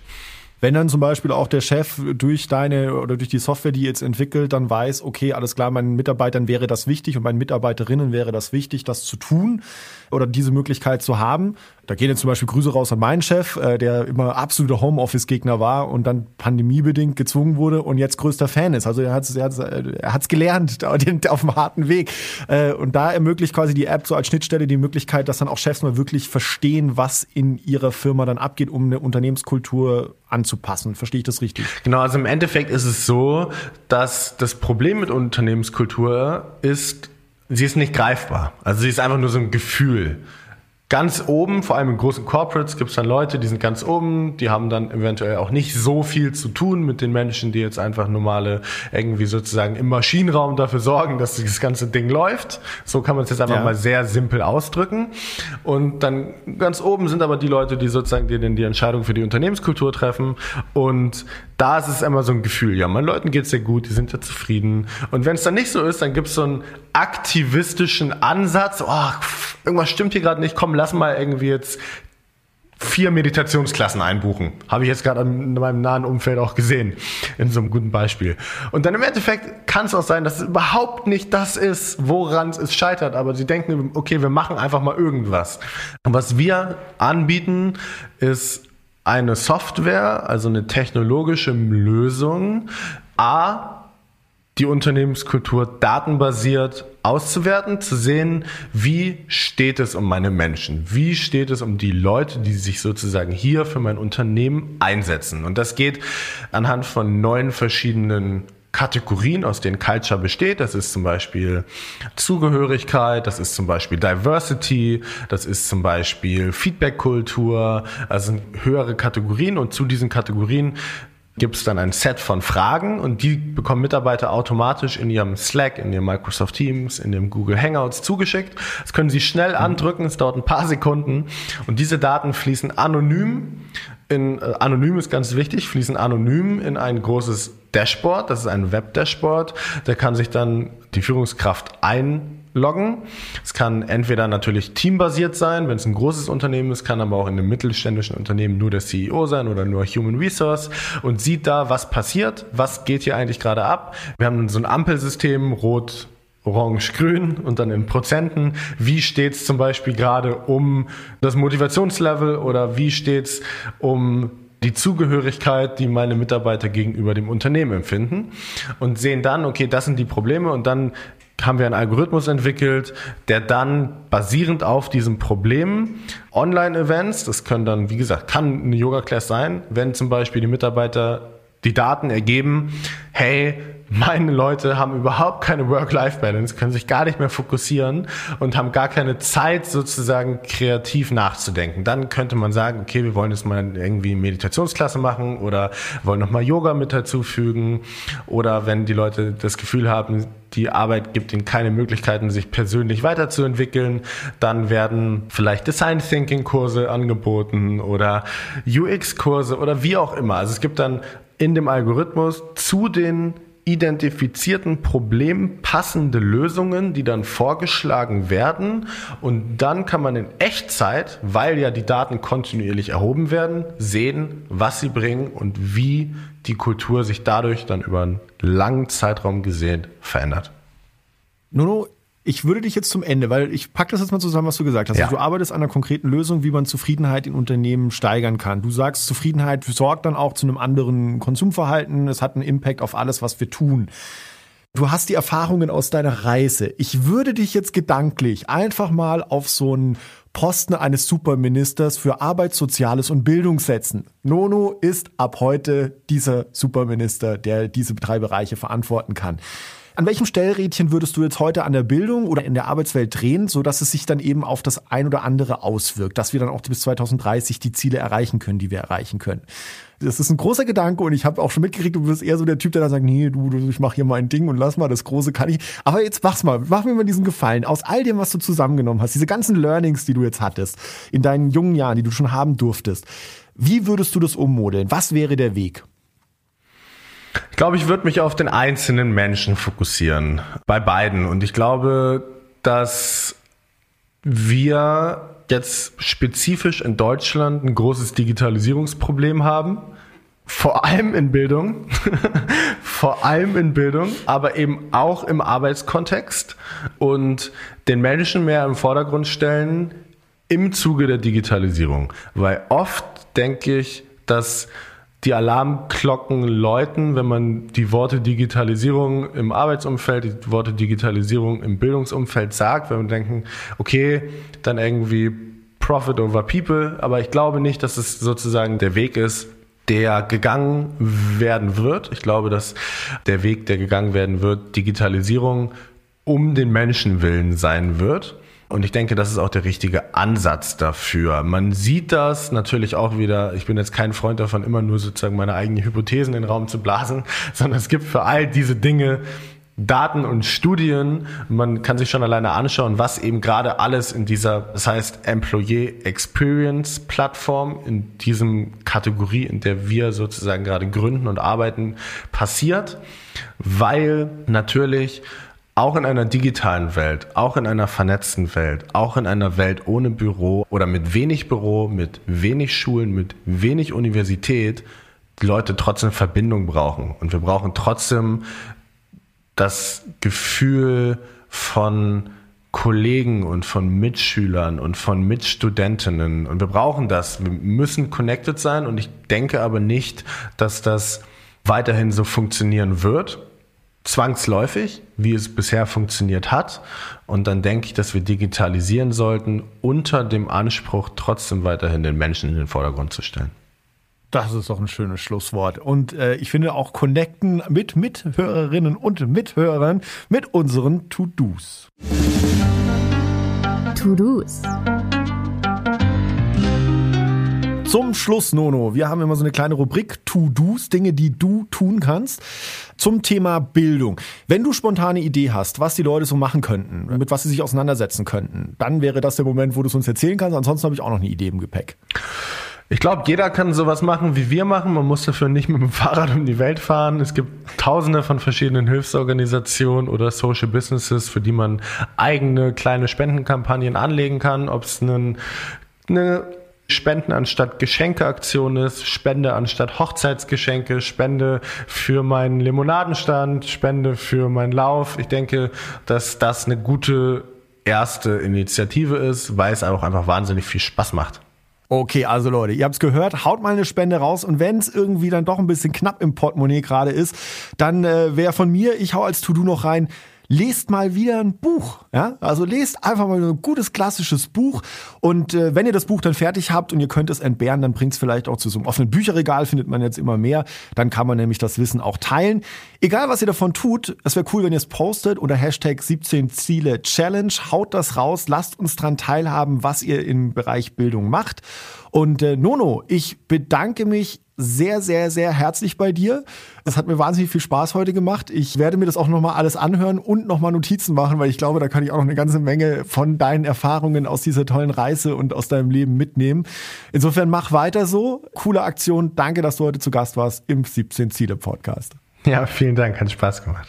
Wenn dann zum Beispiel auch der Chef durch deine oder durch die Software, die jetzt entwickelt, dann weiß, okay, alles klar, meinen Mitarbeitern wäre das wichtig und meinen Mitarbeiterinnen wäre das wichtig, das zu tun oder diese Möglichkeit zu haben. Da gehen jetzt zum Beispiel Grüße raus an meinen Chef, äh, der immer absoluter Homeoffice-Gegner war und dann pandemiebedingt gezwungen wurde und jetzt größter Fan ist. Also er hat es er hat's, er hat's gelernt auf dem harten Weg. Äh, und da ermöglicht quasi die App so als Schnittstelle die Möglichkeit, dass dann auch Chefs mal wirklich verstehen, was in ihrer Firma dann abgeht, um eine Unternehmenskultur anzupassen. Verstehe ich das richtig? Genau, also im Endeffekt ist es so, dass das Problem mit Unternehmenskultur ist, sie ist nicht greifbar. Also sie ist einfach nur so ein Gefühl. Ganz oben, vor allem in großen Corporates, gibt es dann Leute, die sind ganz oben, die haben dann eventuell auch nicht so viel zu tun mit den Menschen, die jetzt einfach normale, irgendwie sozusagen im Maschinenraum dafür sorgen, dass das ganze Ding läuft. So kann man es jetzt einfach ja. mal sehr simpel ausdrücken. Und dann ganz oben sind aber die Leute, die sozusagen die, die Entscheidung für die Unternehmenskultur treffen. Und da ist es immer so ein Gefühl, ja, meinen Leuten geht es sehr gut, die sind ja zufrieden. Und wenn es dann nicht so ist, dann gibt es so einen aktivistischen Ansatz, oh, irgendwas stimmt hier gerade nicht, komm, lass mal irgendwie jetzt vier Meditationsklassen einbuchen. Habe ich jetzt gerade in meinem nahen Umfeld auch gesehen, in so einem guten Beispiel. Und dann im Endeffekt kann es auch sein, dass es überhaupt nicht das ist, woran es scheitert, aber sie denken, okay, wir machen einfach mal irgendwas. Und was wir anbieten, ist eine Software, also eine technologische Lösung, A, die Unternehmenskultur datenbasiert auszuwerten, zu sehen, wie steht es um meine Menschen, wie steht es um die Leute, die sich sozusagen hier für mein Unternehmen einsetzen. Und das geht anhand von neun verschiedenen Kategorien, aus denen Culture besteht. Das ist zum Beispiel Zugehörigkeit, das ist zum Beispiel Diversity, das ist zum Beispiel Feedback-Kultur, also höhere Kategorien und zu diesen Kategorien gibt es dann ein Set von Fragen und die bekommen Mitarbeiter automatisch in ihrem Slack, in ihrem Microsoft Teams, in dem Google Hangouts zugeschickt. Das können sie schnell mhm. andrücken, es dauert ein paar Sekunden und diese Daten fließen anonym in, äh, anonym ist ganz wichtig, fließen anonym in ein großes Dashboard, das ist ein Web-Dashboard, da kann sich dann die Führungskraft einloggen. Es kann entweder natürlich teambasiert sein, wenn es ein großes Unternehmen ist, kann aber auch in einem mittelständischen Unternehmen nur der CEO sein oder nur Human Resource und sieht da, was passiert, was geht hier eigentlich gerade ab. Wir haben so ein Ampelsystem, rot, orange, grün und dann in Prozenten. Wie steht's zum Beispiel gerade um das Motivationslevel oder wie steht's um die Zugehörigkeit, die meine Mitarbeiter gegenüber dem Unternehmen empfinden und sehen dann, okay, das sind die Probleme und dann haben wir einen Algorithmus entwickelt, der dann basierend auf diesem Problem Online-Events, das können dann, wie gesagt, kann eine Yoga-Class sein, wenn zum Beispiel die Mitarbeiter die Daten ergeben, hey, meine Leute haben überhaupt keine Work-Life-Balance, können sich gar nicht mehr fokussieren und haben gar keine Zeit, sozusagen kreativ nachzudenken. Dann könnte man sagen, okay, wir wollen jetzt mal irgendwie Meditationsklasse machen oder wollen nochmal Yoga mit dazufügen. Oder wenn die Leute das Gefühl haben, die Arbeit gibt ihnen keine Möglichkeiten, sich persönlich weiterzuentwickeln, dann werden vielleicht Design Thinking Kurse angeboten oder UX Kurse oder wie auch immer. Also es gibt dann in dem Algorithmus zu den identifizierten Problemen passende Lösungen, die dann vorgeschlagen werden. Und dann kann man in Echtzeit, weil ja die Daten kontinuierlich erhoben werden, sehen, was sie bringen und wie die Kultur sich dadurch dann über einen langen Zeitraum gesehen verändert. Nuno, ich würde dich jetzt zum Ende, weil ich packe das jetzt mal zusammen, was du gesagt hast. Ja. Also du arbeitest an einer konkreten Lösung, wie man Zufriedenheit in Unternehmen steigern kann. Du sagst, Zufriedenheit sorgt dann auch zu einem anderen Konsumverhalten. Es hat einen Impact auf alles, was wir tun. Du hast die Erfahrungen aus deiner Reise. Ich würde dich jetzt gedanklich einfach mal auf so einen Posten eines Superministers für Arbeit, Soziales und Bildung setzen. Nono ist ab heute dieser Superminister, der diese drei Bereiche verantworten kann. An welchem Stellrädchen würdest du jetzt heute an der Bildung oder in der Arbeitswelt drehen, sodass es sich dann eben auf das ein oder andere auswirkt, dass wir dann auch bis 2030 die Ziele erreichen können, die wir erreichen können? Das ist ein großer Gedanke und ich habe auch schon mitgekriegt, du bist eher so der Typ, der dann sagt, nee, du, ich mache hier mein Ding und lass mal, das Große kann ich. Aber jetzt mach's mal, mach mir mal diesen Gefallen. Aus all dem, was du zusammengenommen hast, diese ganzen Learnings, die du jetzt hattest, in deinen jungen Jahren, die du schon haben durftest, wie würdest du das ummodeln? Was wäre der Weg? Ich glaube, ich würde mich auf den einzelnen Menschen fokussieren. Bei beiden. Und ich glaube, dass wir jetzt spezifisch in Deutschland ein großes Digitalisierungsproblem haben. Vor allem in Bildung, vor allem in Bildung, aber eben auch im Arbeitskontext und den Menschen mehr im Vordergrund stellen im Zuge der Digitalisierung. Weil oft denke ich, dass die Alarmglocken läuten, wenn man die Worte Digitalisierung im Arbeitsumfeld, die Worte Digitalisierung im Bildungsumfeld sagt, wenn man denken, okay, dann irgendwie Profit over People, aber ich glaube nicht, dass es sozusagen der Weg ist, der gegangen werden wird. Ich glaube, dass der Weg, der gegangen werden wird, Digitalisierung um den Menschen willen sein wird. Und ich denke, das ist auch der richtige Ansatz dafür. Man sieht das natürlich auch wieder, ich bin jetzt kein Freund davon, immer nur sozusagen meine eigenen Hypothesen in den Raum zu blasen, sondern es gibt für all diese Dinge Daten und Studien. Man kann sich schon alleine anschauen, was eben gerade alles in dieser, das heißt Employee Experience Plattform, in diesem Kategorie, in der wir sozusagen gerade gründen und arbeiten, passiert, weil natürlich auch in einer digitalen Welt, auch in einer vernetzten Welt, auch in einer Welt ohne Büro oder mit wenig Büro, mit wenig Schulen, mit wenig Universität, die Leute trotzdem Verbindung brauchen. Und wir brauchen trotzdem das Gefühl von Kollegen und von Mitschülern und von Mitstudentinnen. Und wir brauchen das. Wir müssen connected sein. Und ich denke aber nicht, dass das weiterhin so funktionieren wird zwangsläufig, wie es bisher funktioniert hat. Und dann denke ich, dass wir digitalisieren sollten, unter dem Anspruch, trotzdem weiterhin den Menschen in den Vordergrund zu stellen. Das ist doch ein schönes Schlusswort. Und äh, ich finde auch connecten mit Mithörerinnen und Mithörern mit unseren To-Dos. To-Dos. Zum Schluss, Nono, wir haben immer so eine kleine Rubrik To-Dos, Dinge, die du tun kannst. Zum Thema Bildung. Wenn du spontane Idee hast, was die Leute so machen könnten, mit was sie sich auseinandersetzen könnten, dann wäre das der Moment, wo du es uns erzählen kannst. Ansonsten habe ich auch noch eine Idee im Gepäck. Ich glaube, jeder kann sowas machen, wie wir machen. Man muss dafür nicht mit dem Fahrrad um die Welt fahren. Es gibt tausende von verschiedenen Hilfsorganisationen oder Social Businesses, für die man eigene kleine Spendenkampagnen anlegen kann. Ob es eine Spenden anstatt Geschenkeaktion ist, Spende anstatt Hochzeitsgeschenke, Spende für meinen Limonadenstand, Spende für meinen Lauf. Ich denke, dass das eine gute erste Initiative ist, weil es auch einfach wahnsinnig viel Spaß macht. Okay, also Leute, ihr habt es gehört, haut mal eine Spende raus und wenn es irgendwie dann doch ein bisschen knapp im Portemonnaie gerade ist, dann äh, wäre von mir, ich hau als To-Do noch rein, lest mal wieder ein Buch. Ja? Also lest einfach mal ein gutes klassisches Buch und äh, wenn ihr das Buch dann fertig habt und ihr könnt es entbehren, dann bringt es vielleicht auch zu so einem offenen Bücherregal, findet man jetzt immer mehr. Dann kann man nämlich das Wissen auch teilen. Egal, was ihr davon tut, es wäre cool, wenn ihr es postet unter Hashtag 17 Ziele Challenge. Haut das raus, lasst uns dran teilhaben, was ihr im Bereich Bildung macht. Und äh, Nono, ich bedanke mich sehr, sehr, sehr herzlich bei dir. Es hat mir wahnsinnig viel Spaß heute gemacht. Ich werde mir das auch nochmal alles anhören und nochmal Notizen machen, weil ich glaube, da kann ich auch noch eine ganze Menge von deinen Erfahrungen aus dieser tollen Reise und aus deinem Leben mitnehmen. Insofern mach weiter so. Coole Aktion. Danke, dass du heute zu Gast warst im 17 Ziele Podcast. Ja, vielen Dank. Hat Spaß gemacht.